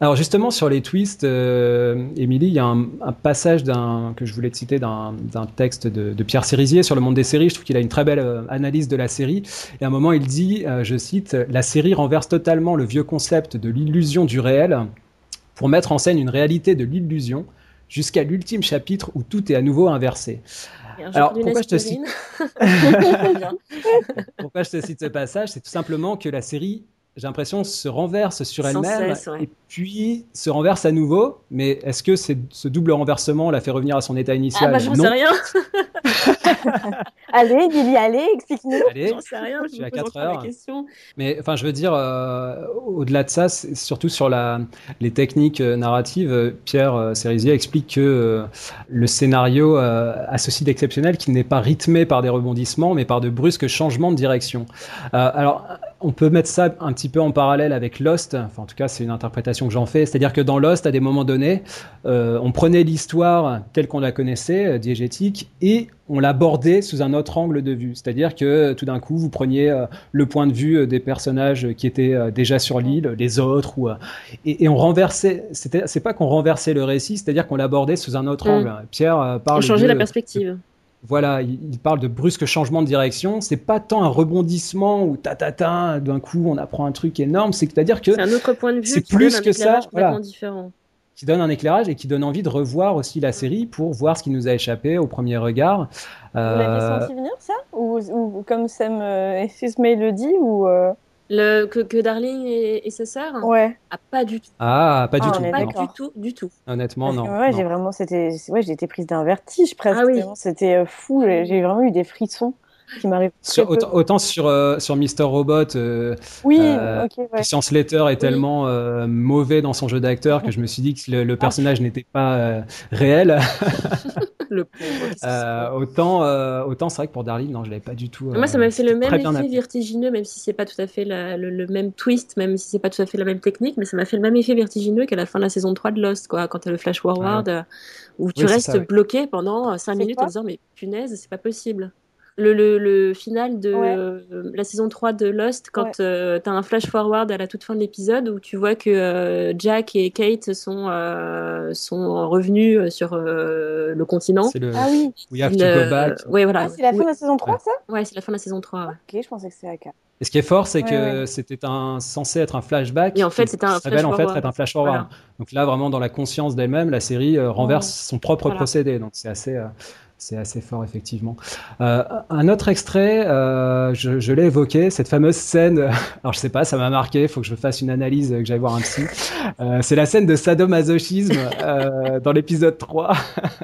Alors justement sur les twists, euh, il y a un, passage que je voulais te citer d'un texte de, Pierre Cérisier sur le monde des séries. Je trouve qu'il a une très belle euh, analyse de la série. Et à un moment, il dit, euh, je cite, la série renverse totalement le vieux concept de l'illusion du réel pour mettre en scène une réalité de l'illusion jusqu'à l'ultime chapitre où tout est à nouveau inversé. Alors pourquoi je te cite. Pourquoi je te ce passage? C'est tout simplement que la série, j'ai l'impression, se renverse sur elle-même ouais. et puis se renverse à nouveau. Mais est-ce que ce double renversement la fait revenir à son état Ah initial bah j'en Non. sais rien. Allez, Lily, allez, explique-nous. Allez, J'en sais rien. je Je suis à me pose 4 encore la heures. question. Mais enfin, je veux dire, euh, au-delà de ça, surtout sur la, les techniques euh, narratives, euh, Pierre euh, explique que euh, le scénario euh, a ceci d'exceptionnel qu'il n'est pas rythmé par des rebondissements, mais par de brusques changements de direction. Euh, alors, on peut mettre ça un petit peu en parallèle avec Lost. Enfin, en tout cas, c'est une interprétation que j'en fais. C'est-à-dire que dans Lost, à des moments donnés, euh, on prenait l'histoire telle qu'on la connaissait, euh, diégétique, et on l'abordait sous un autre angle de vue. C'est-à-dire que euh, tout d'un coup, vous preniez euh, le point de vue des personnages qui étaient euh, déjà sur l'île, les autres, ou, et, et on renversait. C'est pas qu'on renversait le récit, c'est-à-dire qu'on l'abordait sous un autre Mm. angle. Pierre parle On changeait de- la perspective. Voilà, il, parle de brusques changements de direction. C'est pas tant un rebondissement ou ta ta ta, d'un coup on apprend un truc énorme. C'est-à-dire que C'est un autre point de vue c'est qui plus donne un que ça, voilà. différent. qui donne un éclairage et qui donne envie de revoir aussi la série pour voir ce qui nous a échappé au premier regard. Vous l'aviez Euh, senti venir ça? Ou, ou comme Sam euh, May le dit ou euh, Le, que, que Darling et, et ses sœurs Ouais. Ah, pas du tout. Ah, pas du Ah, tout. on est Pas non. d'accord. du tout, du tout. Honnêtement, non. ouais, j'ai vraiment, c'était, ouais, j'ai été prise d'un vertige presque. Ah oui. C'était euh, fou. J'ai j'ai vraiment eu des frissons qui m'arrivent. autant, autant sur, euh, sur Mr. Robot, euh, Oui, euh, ok, ouais. Christian Slater est tellement euh, mauvais dans son jeu d'acteur que je me suis dit que le, le personnage n'était pas euh, réel. Le pauvre. Euh, autant, euh, autant c'est vrai que pour Darling, non, je l'avais pas du tout. Moi, ça euh, m'a fait le même effet vertigineux, même si c'est pas tout à fait la- le, le même twist, même si c'est pas tout à fait la même technique, mais ça m'a fait le même effet vertigineux qu'à la fin de la saison 3 de Lost, quoi, quand t'as le flash forward, euh, où tu Oui, restes ça, ouais. bloqué pendant 5 C'est minutes en disant, mais punaise, c'est pas possible. Le, le, le final de Ouais. euh, la saison 3 de Lost, quand Ouais. euh, t'as un flash forward à la toute fin de l'épisode où tu vois que euh, Jack et Kate sont, euh, sont revenus sur euh, le continent. Le Ah oui. We have to go back. Ouais, voilà. Ah, c'est la fin de la saison 3, ça? Ouais, c'est la fin de la saison 3. ouais. Ok, je pensais que c'était la 4. Et ce qui est fort, c'est Ouais, que ouais. c'était un, censé être un flashback. Et en fait, c'était un révèle en fait être un flash forward. Voilà. Donc là, vraiment, dans la conscience d'elle-même, la série euh, renverse son propre Voilà. procédé. Donc c'est assez, euh, c'est assez fort, effectivement. Euh, un autre extrait, euh, je, je l'ai évoqué, cette fameuse scène. Alors je sais pas, ça m'a marqué. Il faut que je fasse une analyse, euh, que j'aille voir un psy. Euh, c'est la scène de sadomasochisme euh, dans l'épisode 3.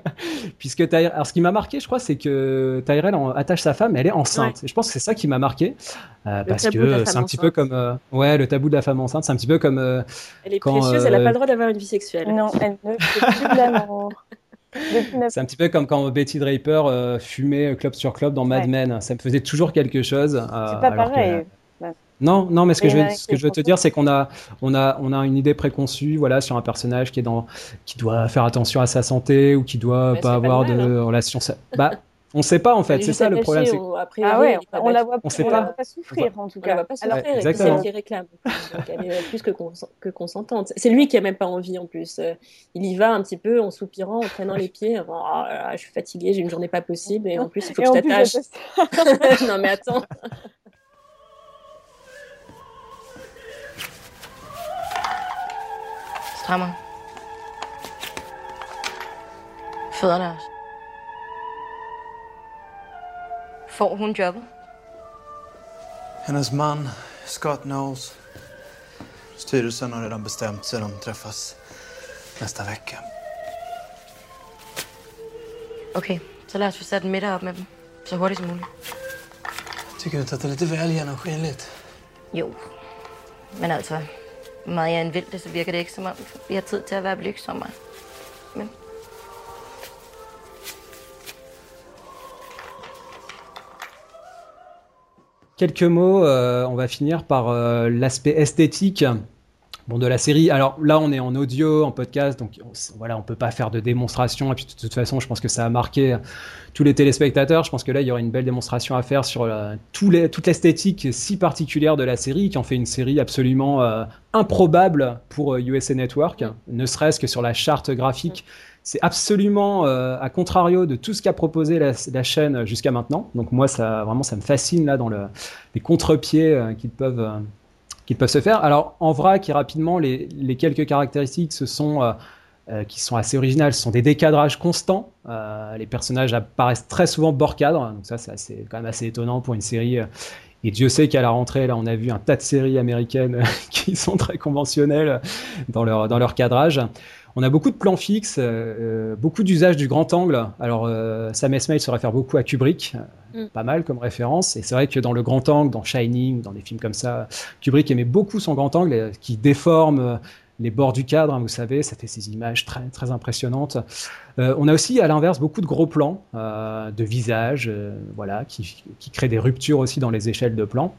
Puisque Tyr- alors ce qui m'a marqué, je crois, c'est que Tyrell en- attache sa femme, elle est enceinte. Et je pense que c'est ça qui m'a marqué, euh, parce que c'est un petit enceinte. peu comme, euh, ouais, le tabou de la femme enceinte, c'est un petit peu comme euh, Elle est Quand, précieuse, elle n'a pas le droit d'avoir une vie sexuelle. Non, elle ne fait plus de l'amour. C'est un petit peu comme quand Betty Draper euh, fumait club sur club dans Mad Ouais. Men. Ça me faisait toujours quelque chose. euh, C'est pas alors que- pareil. Non, non, mais ce que je veux, avec ce que les je veux te dire, c'est qu'on a, on a, on a une idée préconçue, voilà, sur un personnage qui est dans, qui doit faire attention à sa santé ou qui doit Mais pas avoir mal, de relation. sa- Bah, on sait pas en fait. C'est ça le problème. au- Ah ouais, pas on la voit On sait on pas. la voit pas souffrir en tout On la cas. voit pas Alors, souffrir, et puis c'est elle qui réclame. Donc elle est plus que, cons- que consentante. C'est lui qui a même pas envie en plus. Euh, Il y va un petit peu en soupirant, en traînant les pieds. Oh, là là, je suis fatiguée, j'ai une journée pas possible et en plus il faut Et que je t'attache. non mais attends. Strammer. Også. Får hun jobbet? Hendes mand, Scott Knowles, Styrelsen har redan bestämt sig. De träffas nästa vecka. Okay, så lad os få sat en middag op med dem. Så hurtigt som muligt. Tycker du inte att det är lite väl genomskinligt? Jo, men altså, hvor meget jeg end vil det, så virker det ikke som om, vi har tid til at være blygsommere. Men Quelques mots, euh, on va finir par euh, l'aspect esthétique bon, de la série. Alors là, on est en audio, en podcast, donc on, voilà, on peut pas faire de démonstration. Et puis de toute façon, je pense que ça a marqué tous les téléspectateurs. Je pense que là, il y aura une belle démonstration à faire sur euh, toute l'esthétique si particulière de la série, qui en fait une série absolument euh, improbable pour euh, USA Network, ne serait-ce que sur la charte graphique. C'est absolument euh, à contrario de tout ce qu'a proposé la, chaîne jusqu'à maintenant. Donc moi, ça vraiment, ça me fascine là dans le, les contre-pieds euh, qu'ils peuvent, euh, peuvent se faire. Alors en vrac et rapidement, les, quelques caractéristiques, ce sont qui sont assez originales, ce sont des décadrages constants. Les personnages apparaissent très souvent bord cadre, donc ça, c'est quand même assez étonnant pour une série. et Dieu sait qu'à la rentrée, là, on a vu un tas de séries américaines qui sont très conventionnelles dans leur, dans leur cadrage. On a beaucoup de plans fixes, euh, euh, beaucoup d'usage du grand angle. Alors, euh, Sam Esmail se réfère beaucoup à Kubrick, euh, Mm. pas mal comme référence. Et c'est vrai que dans le grand angle, dans Shining, dans des films comme ça, Kubrick aimait beaucoup son grand angle euh, qui déforme les bords du cadre, hein, vous savez, ça fait ces images très, très impressionnantes. Euh, on a aussi, à l'inverse, beaucoup de gros plans euh, de visages, euh, voilà, qui, qui créent des ruptures aussi dans les échelles de plans.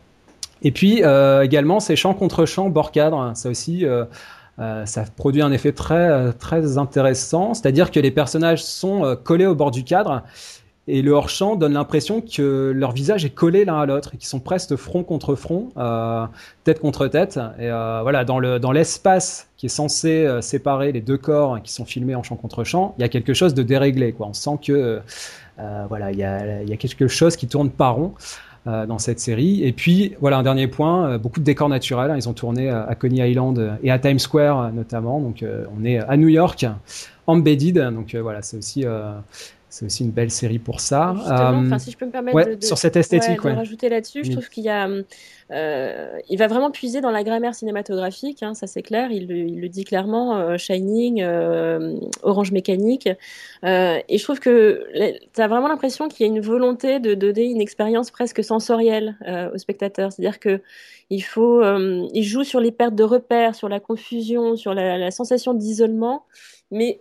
Et puis euh, également ces champs contre champs bord cadre, ça aussi, euh, ça produit un effet très euh, très intéressant. C'est-à-dire que les personnages sont euh, collés au bord du cadre et le hors champ donne l'impression que leur visage est collé l'un à l'autre, qu'ils sont presque front contre front, tête contre tête. Et voilà, dans le dans l'espace qui est censé séparer les deux corps qui sont filmés en champ contre champ, il y a quelque chose de déréglé. On sent que voilà, il y a, y a quelque chose qui tourne pas rond euh, dans cette série. Et puis, voilà, un dernier point, euh, beaucoup de décors naturels. hein. Ils ont tourné euh, à Coney Island et à Times Square notamment. Donc, on est à New York, embedded. Donc, voilà, c'est aussi, c'est aussi une belle série pour ça. Justement, Euh, enfin, si je peux me permettre ouais, de, de- sur cette esthétique, ouais, de rajouter là-dessus, je Oui. trouve qu'il y a, euh, il va vraiment puiser dans la grammaire cinématographique, hein, ça c'est clair, il, le- il le dit clairement, euh, Shining, euh, Orange Mécanique, euh, et je trouve que tu as vraiment l'impression qu'il y a une volonté de donner une expérience presque sensorielle euh, au spectateur, c'est-à-dire que il faut, euh, il joue sur les pertes de repères, sur la confusion, sur la, la sensation d'isolement, mais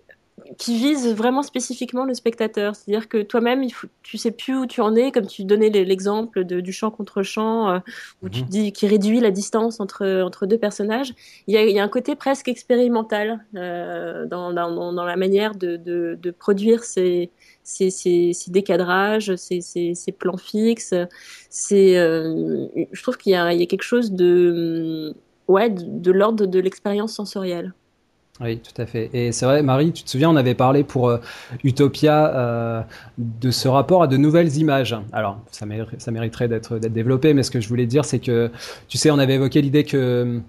qui vise vraiment spécifiquement le spectateur. C'est-à-dire que toi-même, il faut, tu sais plus où tu en es, comme tu donnais l'exemple du champ contre champ, euh, où tu Mhm. dis qui réduit la distance entre, entre deux personnages. Il y a, il y a un côté presque expérimental euh, dans, dans, dans la manière de, de, de produire ces, ces, ces, ces décadrages, ces, plans fixes. C'est, euh, je trouve qu'il y a, il y a quelque chose de, ouais, de, de l'ordre de l'expérience sensorielle. Oui, tout à fait. Et c'est vrai, Marie, tu te souviens, on avait parlé pour euh, Utopia euh, de ce rapport à de nouvelles images. Alors, ça, mériterait, d'être développé, mais ce que je voulais dire, c'est que, tu sais, on avait évoqué l'idée que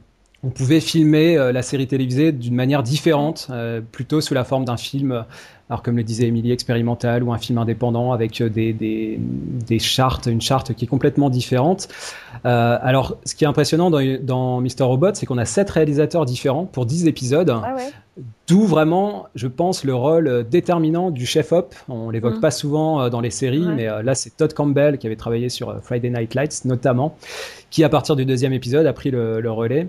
on pouvait filmer euh, la série télévisée d'une manière différente, plutôt sous la forme d'un film, alors comme le disait Émilie, expérimental ou un film indépendant avec euh, des, des, des chartes, une charte qui est complètement différente. Euh, alors, ce qui est impressionnant dans, dans Mr. Robot, c'est qu'on a sept réalisateurs différents pour 10 épisodes. Ah ouais. D'où vraiment, je pense, le rôle déterminant du chef-op. On l'évoque Mm. pas souvent euh, dans les séries, Ouais. mais là, c'est Todd Campbell qui avait travaillé sur Friday Night Lights, notamment, qui, à partir du deuxième épisode, a pris le, le relais.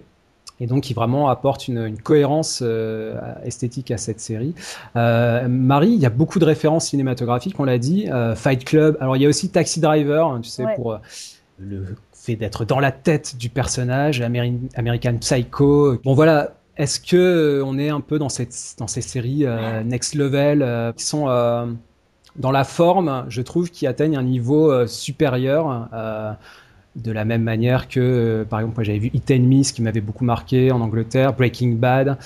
Et donc, qui vraiment apporte une, une cohérence euh, esthétique à cette série. Euh, Marie, il y a beaucoup de références cinématographiques, on l'a dit. Euh, Fight Club. Alors, il y a aussi Taxi Driver, hein, tu sais, Ouais. pour le fait d'être dans la tête du personnage, Ameri- American Psycho. Bon, voilà. Est-ce que on est un peu dans cette dans ces séries next level qui sont dans la forme, je trouve, qui atteignent un niveau supérieur. De la même manière que, euh, par exemple, moi j'avais vu It and ce qui m'avait beaucoup marqué en Angleterre, Breaking Bad,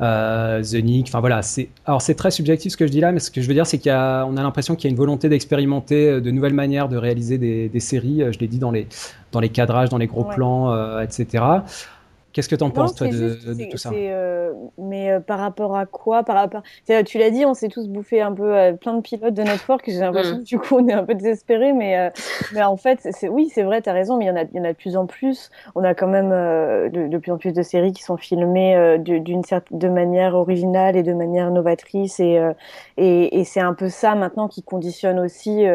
euh, The Nick. Enfin voilà, c'est alors c'est très subjectif ce que je dis là, mais ce que je veux dire c'est qu'on a, on a l'impression qu'il y a une volonté d'expérimenter euh, de nouvelles manières de réaliser des, des séries. Je l'ai dit dans les dans les cadrages, dans les gros Ouais. plans, euh, etc. Qu'est-ce que tu en penses, toi, de, juste, de c'est- tout ça? euh, mais euh, par rapport à quoi? Par rapport, C'est- tu l'as dit, on s'est tous bouffé un peu euh, plein de pilotes de Network. J'ai l'impression Mm. que du coup, on est un peu désespérés, mais euh, mais en fait, c'est oui, c'est vrai, t'as raison, mais il y en a, il y en a de plus en plus. On a quand même euh, de, de plus en plus de séries qui sont filmées euh, de- d'une certaine de manière originale et de manière novatrice, et euh, et, et c'est un peu ça maintenant qui conditionne aussi.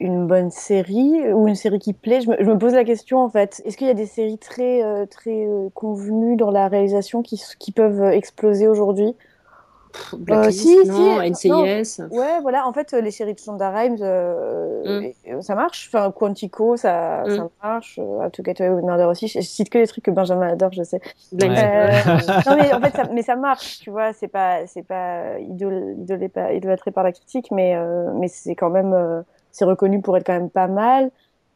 Euh, une bonne série ou une série qui plaît. Je me, je me pose la question en fait. Est-ce qu'il y a des séries très euh, très euh, convenues dans la réalisation qui, qui peuvent euh, exploser aujourd'hui? Blacklist, si, non, si, NCIS. non. ouais voilà. En fait euh, les séries de Shonda Rhimes euh, euh, ça marche. Enfin Quantico ça, Mm. ça marche. Euh, How to Get Away with Murder aussi. Je, je cite que les trucs que Benjamin adore je sais. Euh, Spot. non mais en fait ça, mais ça marche tu vois. C'est pas c'est pas idolâtré par la critique mais euh, mais c'est quand même euh, c'est reconnu pour être quand même pas mal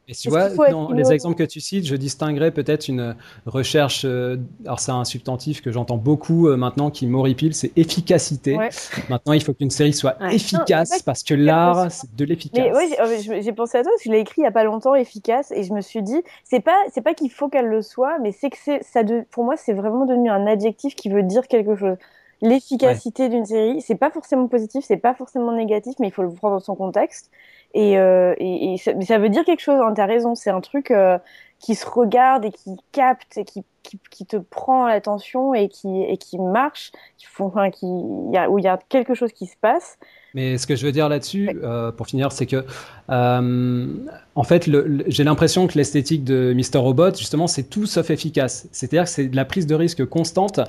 Et tu vois, dans les exemples que tu cites, je distinguerais peut-être une recherche, euh, alors c'est un substantif que j'entends beaucoup euh, maintenant qui m'horripile, c'est efficacité. Ouais. Maintenant, il faut qu'une série soit Ouais. Efficace parce que l'art, c'est de l'efficace. Oui, j'ai euh, j'ai pensé à toi parce que je l'ai écrit il y a pas longtemps, efficace, et je me suis dit, c'est pas, c'est pas qu'il faut qu'elle le soit, mais c'est que ça, de, pour moi, c'est vraiment devenu un adjectif qui veut dire quelque chose. L'efficacité d'une série, c'est pas forcément positif, c'est pas forcément négatif, mais il faut le prendre dans son contexte. Et, euh, et, ça veut dire quelque chose. Hein, T'as raison, c'est un truc euh, qui se regarde et qui capte et qui, qui, qui te prend l'attention et qui, et qui marche, qui font, enfin, qui, y a, où il y a quelque chose qui se passe. Mais ce que je veux dire là-dessus, euh, pour finir, c'est que, euh, en fait, le- le- j'ai l'impression que l'esthétique de Mr. Robot, justement, c'est tout sauf efficace. C'est-à-dire que c'est de la prise de risque constante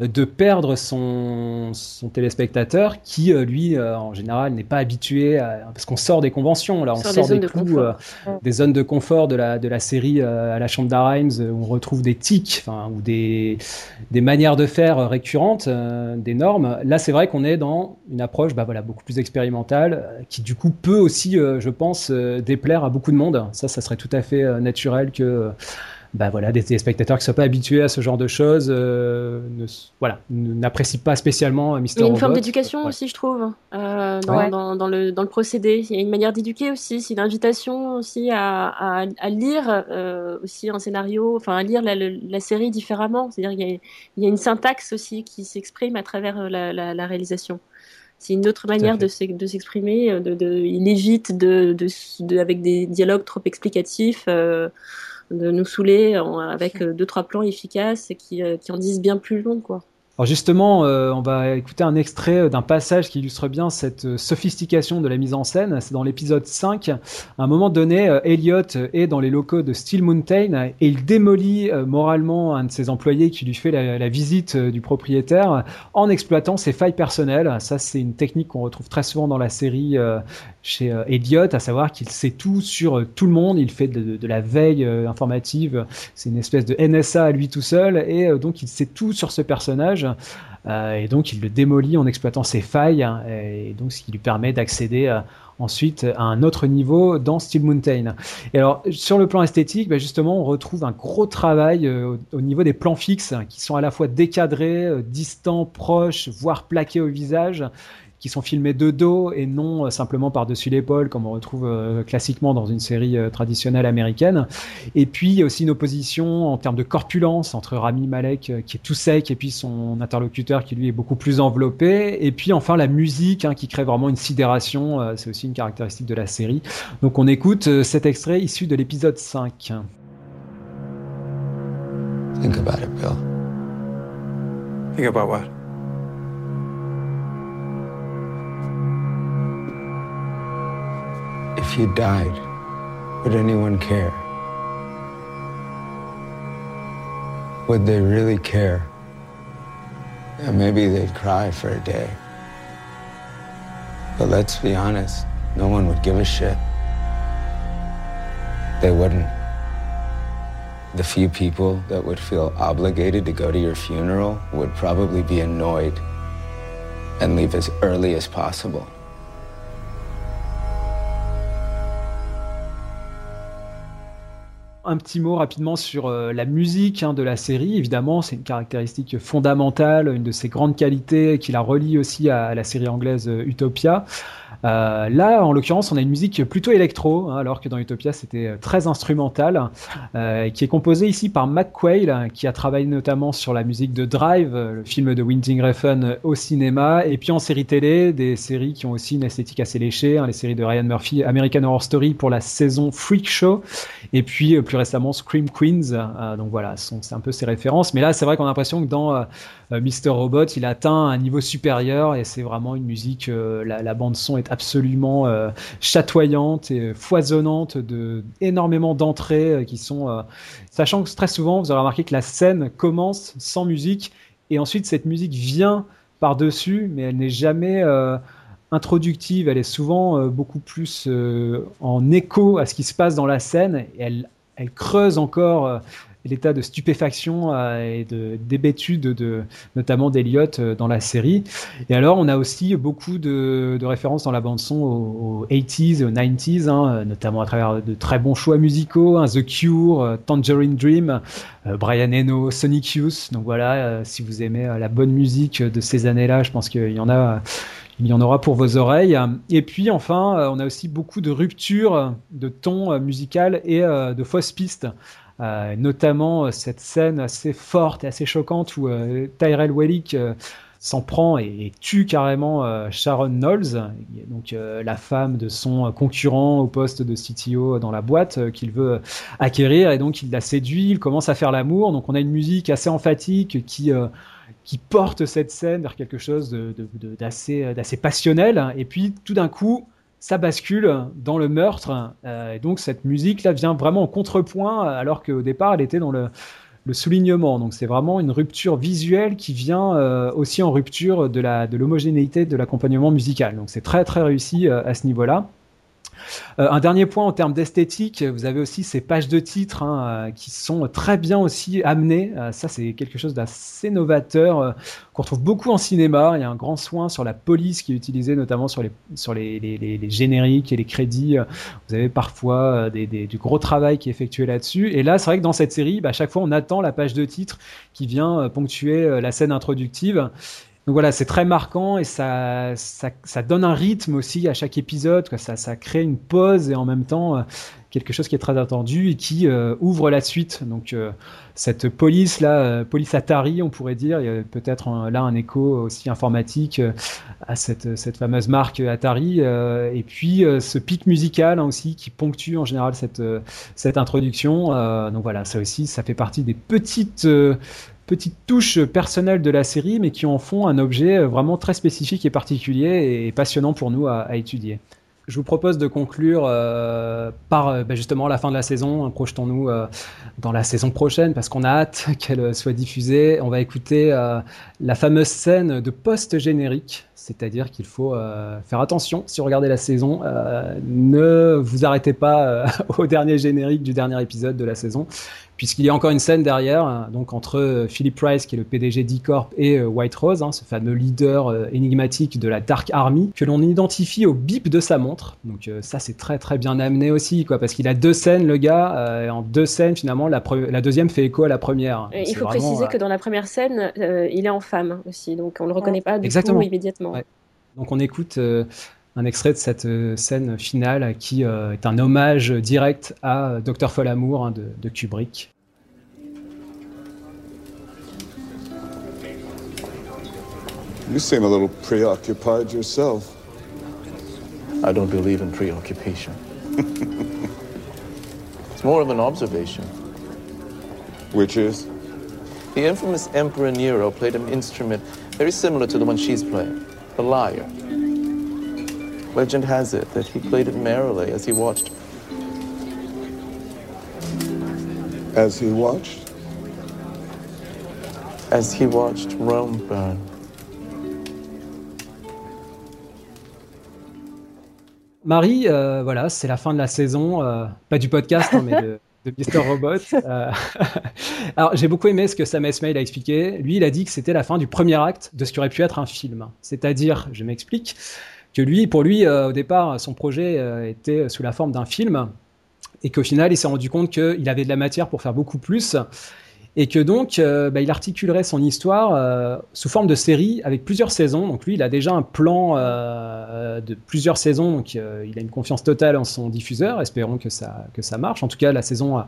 de perdre son, son téléspectateur qui, euh, lui, euh, en général, n'est pas habitué à... Parce qu'on sort des conventions, là, on Sort sort, des zones des de clous, confort. euh, des zones de confort de la, de la série euh, à la Rhimes, euh, où on retrouve des tics, ou des, manières de faire récurrentes, euh, des normes. Là, c'est vrai qu'on est dans une approche bah, voilà, beaucoup plus expérimentale, euh, qui du coup peut aussi, euh, je pense, déplaire à beaucoup de monde. Ça, ça serait tout à fait naturel que bah, voilà, des téléspectateurs qui ne soient pas habitués à ce genre de choses euh, ne, voilà, n'apprécient pas spécialement euh, Mr. Il y a une forme Robot. d'éducation Ouais. aussi, je trouve, euh, dans, Ouais. dans, dans le, dans le procédé. Il y a une manière d'éduquer aussi. C'est une invitation aussi à, à, à lire euh, aussi un scénario, enfin à lire la, série différemment. C'est-à-dire qu'il y, a- il y a une syntaxe aussi qui s'exprime à travers la, réalisation. C'est une autre manière de s'ex- de s'exprimer. De, de, il évite de, de, de- avec des dialogues trop explicatifs. euh, de nous saouler en- avec euh, deux trois plans efficaces et qui, euh, qui en disent bien plus long quoi. Alors justement, euh, on va écouter un extrait d'un passage qui illustre bien cette sophistication de la mise en scène. C'est dans l'épisode 5. À un moment donné, Elliot est dans les locaux de Steel Mountain et il démolit moralement un de ses employés qui lui fait la, la visite du propriétaire en exploitant ses failles personnelles. Ça, c'est une technique qu'on retrouve très souvent dans la série euh, chez euh, Elliot, à savoir qu'il sait tout sur euh, tout le monde. Il fait de, la veille euh, informative. C'est une espèce de NSA à lui tout seul et donc il sait tout sur ce personnage. Et donc il le démolit en exploitant ses failles, et donc ce qui lui permet d'accéder ensuite à un autre niveau dans Steel Mountain. Et alors sur le plan esthétique, bah, justement, on retrouve un gros travail au, au niveau des plans fixes hein, qui sont à la fois décadrés, distants, proches, voire plaqués au visage qui sont filmés de dos et non euh, simplement par-dessus l'épaule comme on retrouve euh, classiquement dans une série euh, traditionnelle américaine. Et puis il y a aussi une opposition en termes de corpulence entre Rami Malek euh, qui est tout sec et puis son interlocuteur qui lui est beaucoup plus enveloppé. Et puis enfin la musique hein, qui crée vraiment une sidération, euh, c'est aussi une caractéristique de la série. Donc on écoute euh, cet extrait issu de l'épisode 5. Think about it, Bill. Think about what? If you died, would anyone care? Would they really care? Yeah, maybe they'd cry for a day. But let's be honest, no one would give a shit. They wouldn't. The few people that would feel obligated to go to your funeral would probably be annoyed and leave as early as possible. Un petit mot rapidement sur euh, la musique hein, de la série. Évidemment, c'est une caractéristique fondamentale, une de ses grandes qualités qui la relie aussi à, la série anglaise euh, Utopia. Euh, là, en l'occurrence, on a une musique plutôt électro, hein, alors que dans Utopia, c'était euh, très instrumental, euh, qui est composée ici par McQuail, qui a travaillé notamment sur la musique de Drive, le film de Winding Refn au cinéma, et puis en série télé, des séries qui ont aussi une esthétique assez léchée, hein, les séries de Ryan Murphy, American Horror Story pour la saison Freak Show, et puis plus récemment Scream Queens. donc voilà, c'est un peu ses références. Mais là, c'est vrai qu'on a l'impression que dans Mr. Robot, il atteint un niveau supérieur, et c'est vraiment une musique, la, la bande son absolument euh, chatoyante et foisonnante de énormément d'entrées euh, qui sont euh, sachant que très souvent vous aurez remarqué que la scène commence sans musique et ensuite cette musique vient par-dessus mais elle n'est jamais introductive, elle est souvent beaucoup plus en écho à ce qui se passe dans la scène et elle, elle creuse encore l'état de stupéfaction euh, et de d'hébétude de, notamment d'Eliott euh, dans la série. Et alors, on a aussi beaucoup de, références dans la bande son aux, 80s et aux 90s, hein, notamment à travers de très bons choix musicaux, hein, The Cure, euh, Tangerine Dream, Brian Eno, Sonic Youth. Donc voilà, si vous aimez la bonne musique de ces années-là, je pense qu'il y en a il y en aura pour vos oreilles. Et puis enfin, on a aussi beaucoup de ruptures de ton musical et de fausses pistes. Euh, notamment euh, cette scène assez forte et assez choquante où euh, Tyrell Wellick s'en prend et, tue carrément Sharon Knowles, donc la femme de son concurrent au poste de CTO dans la boîte qu'il veut acquérir, et donc il la séduit, il commence à faire l'amour, donc on a une musique assez emphatique qui qui porte cette scène vers quelque chose d'assez d'assez passionnel, et puis tout d'un coup ça bascule dans le meurtre. Euh, et donc cette musique-là vient vraiment en contrepoint, alors qu'au départ, elle était dans le, soulignement. Donc c'est vraiment une rupture visuelle qui vient euh, aussi en rupture de l'homogénéité de l'accompagnement musical. Donc c'est très très réussi euh, à ce niveau-là. Euh, un dernier point en termes d'esthétique, vous avez aussi ces pages de titres hein, euh, qui sont très bien aussi amenées. Euh, ça, c'est quelque chose d'assez novateur qu'on retrouve beaucoup en cinéma. Il y a un grand soin sur la police qui est utilisée notamment sur les, génériques et les crédits. Vous avez parfois des, du gros travail qui est effectué là-dessus. Et là, c'est vrai que dans cette série, bah, à chaque fois, on attend la page de titre qui vient ponctuer la scène introductive. Donc voilà, c'est très marquant et ça, ça, donne un rythme aussi à chaque épisode. Ça, ça crée une pause et en même temps euh, quelque chose qui est très attendu et qui euh, ouvre la suite. Donc euh, cette police là, police Atari, on pourrait dire, il y a peut-être là un écho aussi informatique à cette, cette fameuse marque Atari. et puis ce pic musical hein, aussi qui ponctue en général cette, cette introduction. donc voilà, ça aussi, ça fait partie des petites petites touches personnelles de la série, mais qui en font un objet vraiment très spécifique et particulier et passionnant pour nous à, étudier. Je vous propose de conclure euh, par euh, bah, justement la fin de la saison. Projetons-nous euh, dans la saison prochaine parce qu'on a hâte qu'elle soit diffusée. On va écouter la fameuse scène de post-générique, c'est-à-dire qu'il faut faire attention si vous regardez la saison. ne vous arrêtez pas au dernier générique du dernier épisode de la saison puisqu'il y a encore une scène derrière, donc entre euh, Philip Price, qui est le PDG d'E-Corp, et euh, White Rose, hein, ce fameux leader euh, énigmatique de la Dark Army, que l'on identifie au bip de sa montre. Donc ça, c'est très très bien amené aussi, quoi, parce qu'il a deux scènes, le gars, en deux scènes, finalement, la, la, deuxième fait écho à la première. il faut préciser que dans la première scène, il est en femme aussi, donc on le reconnaît pas du tout immédiatement. Donc on écoute un extrait de cette euh, scène finale qui euh, est un hommage direct à euh, Dr. Folamour hein, de, de Kubrick. You seem a little preoccupied yourself. I don't believe in preoccupation. it's more of an observation. Which is? The infamous Emperor Nero played an instrument very similar to the one she's playing, the lyre. Legend has it that he played it merrily as he watched. As he watched? As he watched Rome burn. Marie, euh, voilà, c'est la fin de la saison, euh, pas du podcast, hein, mais de, de Mr. Robot. Euh, alors, j'ai beaucoup aimé ce que Sam Esmail a expliqué. Lui, il a dit que c'était la fin du premier acte de ce qui aurait pu être un film. C'est-à-dire, je m'explique, que lui, pour lui, euh, au départ, son projet euh, était sous la forme d'un film. et qu'au final, il s'est rendu compte qu'il avait de la matière pour faire beaucoup plus et que donc euh, bah, il articulerait son histoire euh, sous forme de série avec plusieurs saisons. Donc lui, il a déjà un plan euh, de plusieurs saisons, donc il a une confiance totale en son diffuseur. Espérons que ça que ça marche. En tout cas, la saison,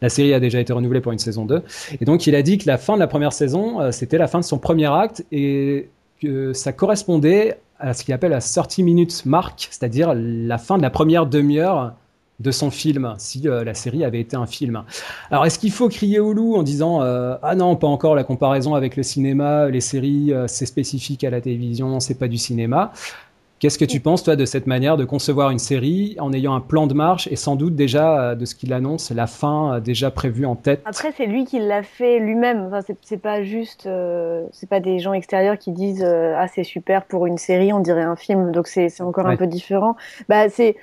la série a déjà été renouvelée pour une saison 2. Et donc il a dit que la fin de la première saison, c'était la fin de son premier acte et que ça correspondait à ce qu'il appelle la 30 minutes marque, c'est-à-dire la fin de la première demi-heure de son film, si euh, la série avait été un film. Alors, est-ce qu'il faut crier au loup en disant euh, ah non, pas encore la comparaison avec le cinéma, les séries, euh, c'est spécifique à la télévision, c'est pas du cinéma. Qu'est-ce que tu penses, toi, de cette manière de concevoir une série en ayant un plan de marche et sans doute déjà de ce qu'il annonce, la fin déjà prévue en tête? Après, c'est lui qui l'a fait lui-même. Enfin, c'est pas juste, c'est pas des gens extérieurs qui disent ah c'est super pour une série, on dirait un film. Donc c'est encore un peu différent. Bah c'est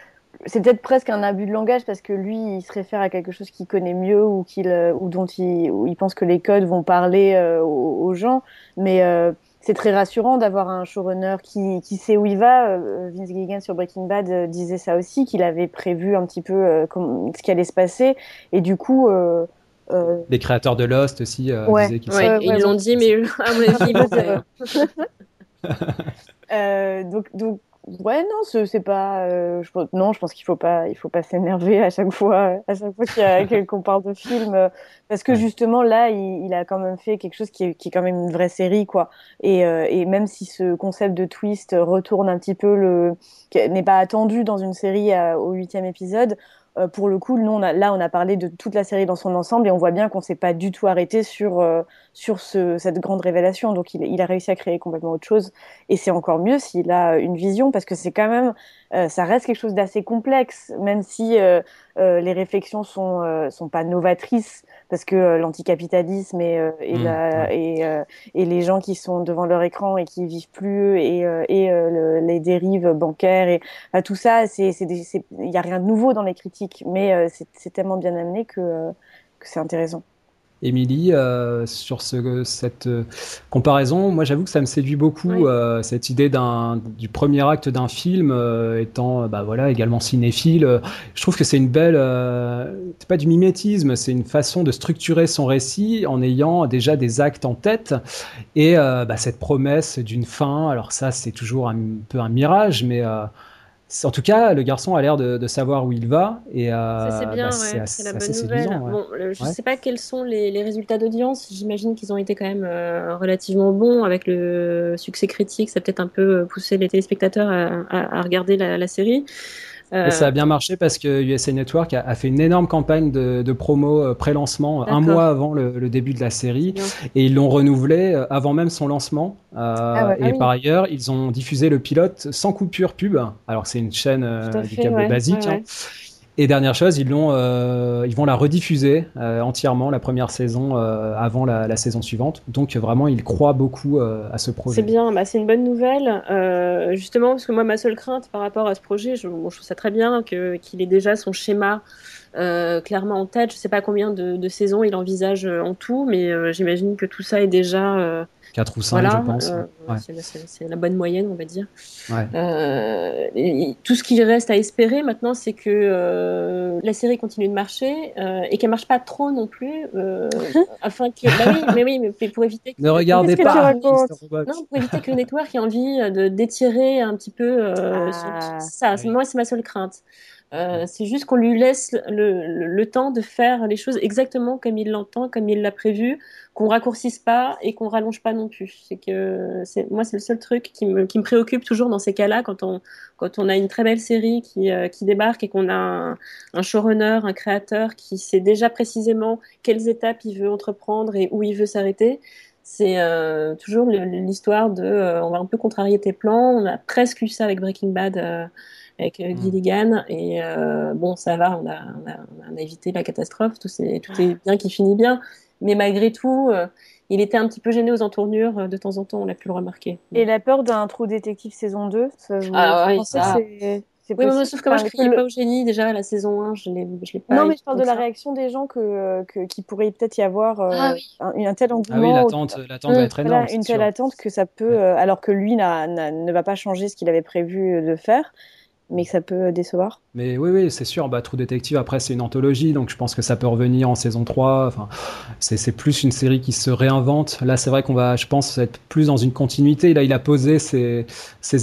c'est peut-être presque un abus de langage parce que lui, il se réfère à quelque chose qu'il connaît mieux ou, qu'il, euh, ou dont il, il, pense que les codes vont parler euh, aux, gens. Mais euh, c'est très rassurant d'avoir un showrunner qui, qui sait où il va. Vince Gilligan sur Breaking Bad disait ça aussi, qu'il avait prévu un petit peu ce qui allait se passer. Et du coup... les créateurs de Lost aussi disaient qu'ils ouais, Ils l'ont dit, mais à mon avis, donc, donc Ouais, non, c'est pas. Euh, je, non, je pense qu'il faut pas, il faut pas s'énerver à chaque fois, à chaque fois qu'on parle de film, euh, parce que justement là, il, il, a quand même fait quelque chose qui est, qui est quand même une vraie série, quoi. Et, euh, et même si ce concept de twist retourne un petit peu le, n'est pas attendu dans une série au huitième épisode, euh, pour le coup, nous, on a, là, on a parlé de toute la série dans son ensemble et on voit bien qu'on s'est pas du tout arrêté sur, euh, sur ce, cette grande révélation. Donc, il, il, a réussi à créer complètement autre chose. Et c'est encore mieux s'il a une vision parce que c'est quand même, euh, ça reste quelque chose d'assez complexe, même si les réflexions sont, sont pas novatrices parce que l'anticapitalisme et, et, mmh, la, et, et, les gens qui sont devant leur écran et qui vivent plus et, et les dérives bancaires et tout ça, c'est, il n'y a rien de nouveau dans les critiques mais euh, c'est tellement bien amené que, euh, que c'est intéressant. Émilie, euh, sur ce, cette comparaison, moi j'avoue que ça me séduit beaucoup, cette idée du premier acte d'un film étant bah, voilà, également cinéphile. je trouve que c'est une belle, c'est pas du mimétisme, c'est une façon de structurer son récit en ayant déjà des actes en tête et bah, cette promesse d'une fin. Alors ça, c'est toujours un peu un mirage, mais en tout cas, le garçon a l'air de, savoir où il va. Et, euh, c'est bien, bah, c'est la bonne nouvelle. Bon, je ne sais pas quels sont les, résultats d'audience. J'imagine qu'ils ont été quand même euh, relativement bons avec le succès critique. Ça a peut-être un peu poussé les téléspectateurs à, regarder la série. Euh, ça a bien marché parce que USA Network a, fait une énorme campagne de, promo euh, pré-lancement un mois avant le, début de la série et ils l'ont renouvelé euh, avant même son lancement. Ah et ah par ailleurs, ils ont diffusé le pilote sans coupure pub. Alors c'est une chaîne du câble basique. Hein. Et dernière chose, ils, l'ont, euh, ils vont la rediffuser euh, entièrement, la première saison, euh, avant la, saison suivante. Donc vraiment, ils croient beaucoup à ce projet. C'est bien, bah, c'est une bonne nouvelle. justement, parce que moi, ma seule crainte par rapport à ce projet, je, trouve ça très bien que, qu'il ait déjà son schéma clairement en tête. Je ne sais pas combien de, de, saisons il envisage en tout, mais j'imagine que tout ça est déjà 4 ou 5, je pense. Euh, c'est la bonne moyenne, on va dire. Euh, tout ce qui reste à espérer maintenant, c'est que euh, la série continue de marcher et qu'elle marche pas trop non plus, afin que. Bah oui, mais oui, mais pour éviter. Que... Ne regardez pas. non, pour éviter que le network ait envie de d'étirer un petit peu. Ah, ça, moi, c'est ma seule crainte. Euh, c'est juste qu'on lui laisse le, le, temps de faire les choses exactement comme il l'entend, comme il l'a prévu, qu'on raccourcisse pas et qu'on rallonge pas non plus. C'est que moi c'est le seul truc qui me, qui me préoccupe toujours dans ces cas-là quand on quand on a une très belle série qui, euh, qui débarque et qu'on a un, un, showrunner, un créateur qui sait déjà précisément quelles étapes il veut entreprendre et où il veut s'arrêter. C'est euh, toujours l'histoire de on va un peu contrarier tes plans. On a presque eu ça avec Breaking Bad avec euh, Gilligan. Et euh, bon, ça va, on a, on, a, on a, évité la catastrophe, tout, est, tout est bien qui finit bien. Mais malgré tout, euh, il était un petit peu gêné aux entournures. De temps en temps, on l'a pu le remarquer. Et la peur d'un trou détective saison 2 ça vous ah, oui, ça. Oui, mais sauf que moi, je criais pas au génie déjà à la saison 1. Je l'ai, je l'ai pas. Non, mais je parle de la réaction des gens que, que qui pourrait peut-être y avoir ah, oui. un, un, tel engouement. Ah oui, l'attente, l'attente va être énorme. une telle attente que ça peut, alors que lui n'a, ne va pas changer ce qu'il avait prévu de faire mais que ça peut décevoir. Mais oui, oui, c'est sûr. Bah, True Detective, après, c'est une anthologie, donc je pense que ça peut revenir en saison 3. Enfin, c'est plus une série qui se réinvente. Là, c'est vrai qu'on va, je pense, être plus dans une continuité. Là, il a posé ses,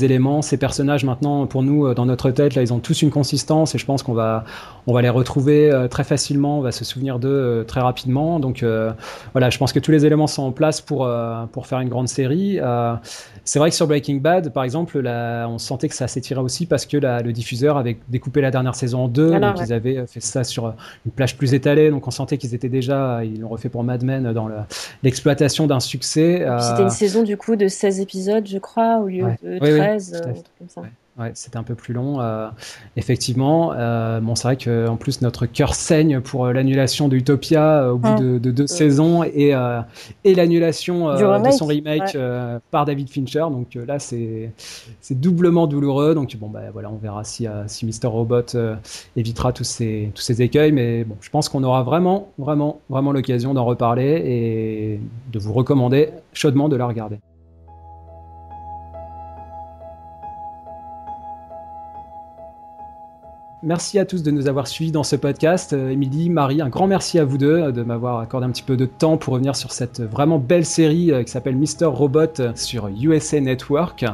éléments, ses personnages. Maintenant, pour nous, dans notre tête, là, ils ont tous une consistance et je pense qu'on va, on va les retrouver euh, très facilement. On va se souvenir d'eux euh, très rapidement. Donc, euh, voilà, je pense que tous les éléments sont en place pour, pour faire une grande série. c'est vrai que sur Breaking Bad, par exemple, là, on sentait que ça s'étirait aussi parce que la, le diffuseur avait découpé la dernière saison en deux. donc, ils avaient fait ça sur une plage plus étalée. Donc, on sentait qu'ils étaient déjà, ils l'ont refait pour Mad Men dans l'exploitation d'un succès. C'était une saison du coup de 16 épisodes, je crois, au lieu de 13, comme ça. Ouais, c'était un peu plus long, euh, effectivement. Euh, bon, c'est vrai qu'en plus notre cœur saigne pour euh, l'annulation d'Utopia au bout ah. de, deux saisons et, et l'annulation de son remake par David Fincher. Donc là, c'est c'est doublement douloureux. Donc bon, bah voilà, on verra si si Mr Robot évitera tous ces tous ces écueils. Mais bon, je pense qu'on aura vraiment, vraiment, vraiment l'occasion d'en reparler et de vous recommander chaudement de la regarder. Merci à tous de nous avoir suivis dans ce podcast. Euh, Émilie, Marie, un grand merci à vous deux euh, de m'avoir accordé un petit peu de temps pour revenir sur cette vraiment belle série euh, qui s'appelle Mister Robot sur USA Network.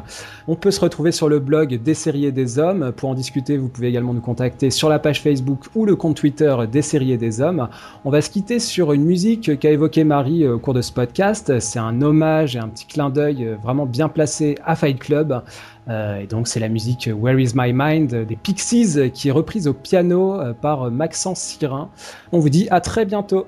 On peut se retrouver sur le blog des séries des hommes. Pour en discuter, vous pouvez également nous contacter sur la page Facebook ou le compte Twitter des séries des hommes. On va se quitter sur une musique qu'a évoquée Marie au cours de ce podcast. C'est un hommage et un petit clin d'œil vraiment bien placé à Fight Club. Euh, et donc c'est la musique Where Is My Mind des Pixies qui est reprise au piano euh, par Maxence Sirin. On vous dit à très bientôt.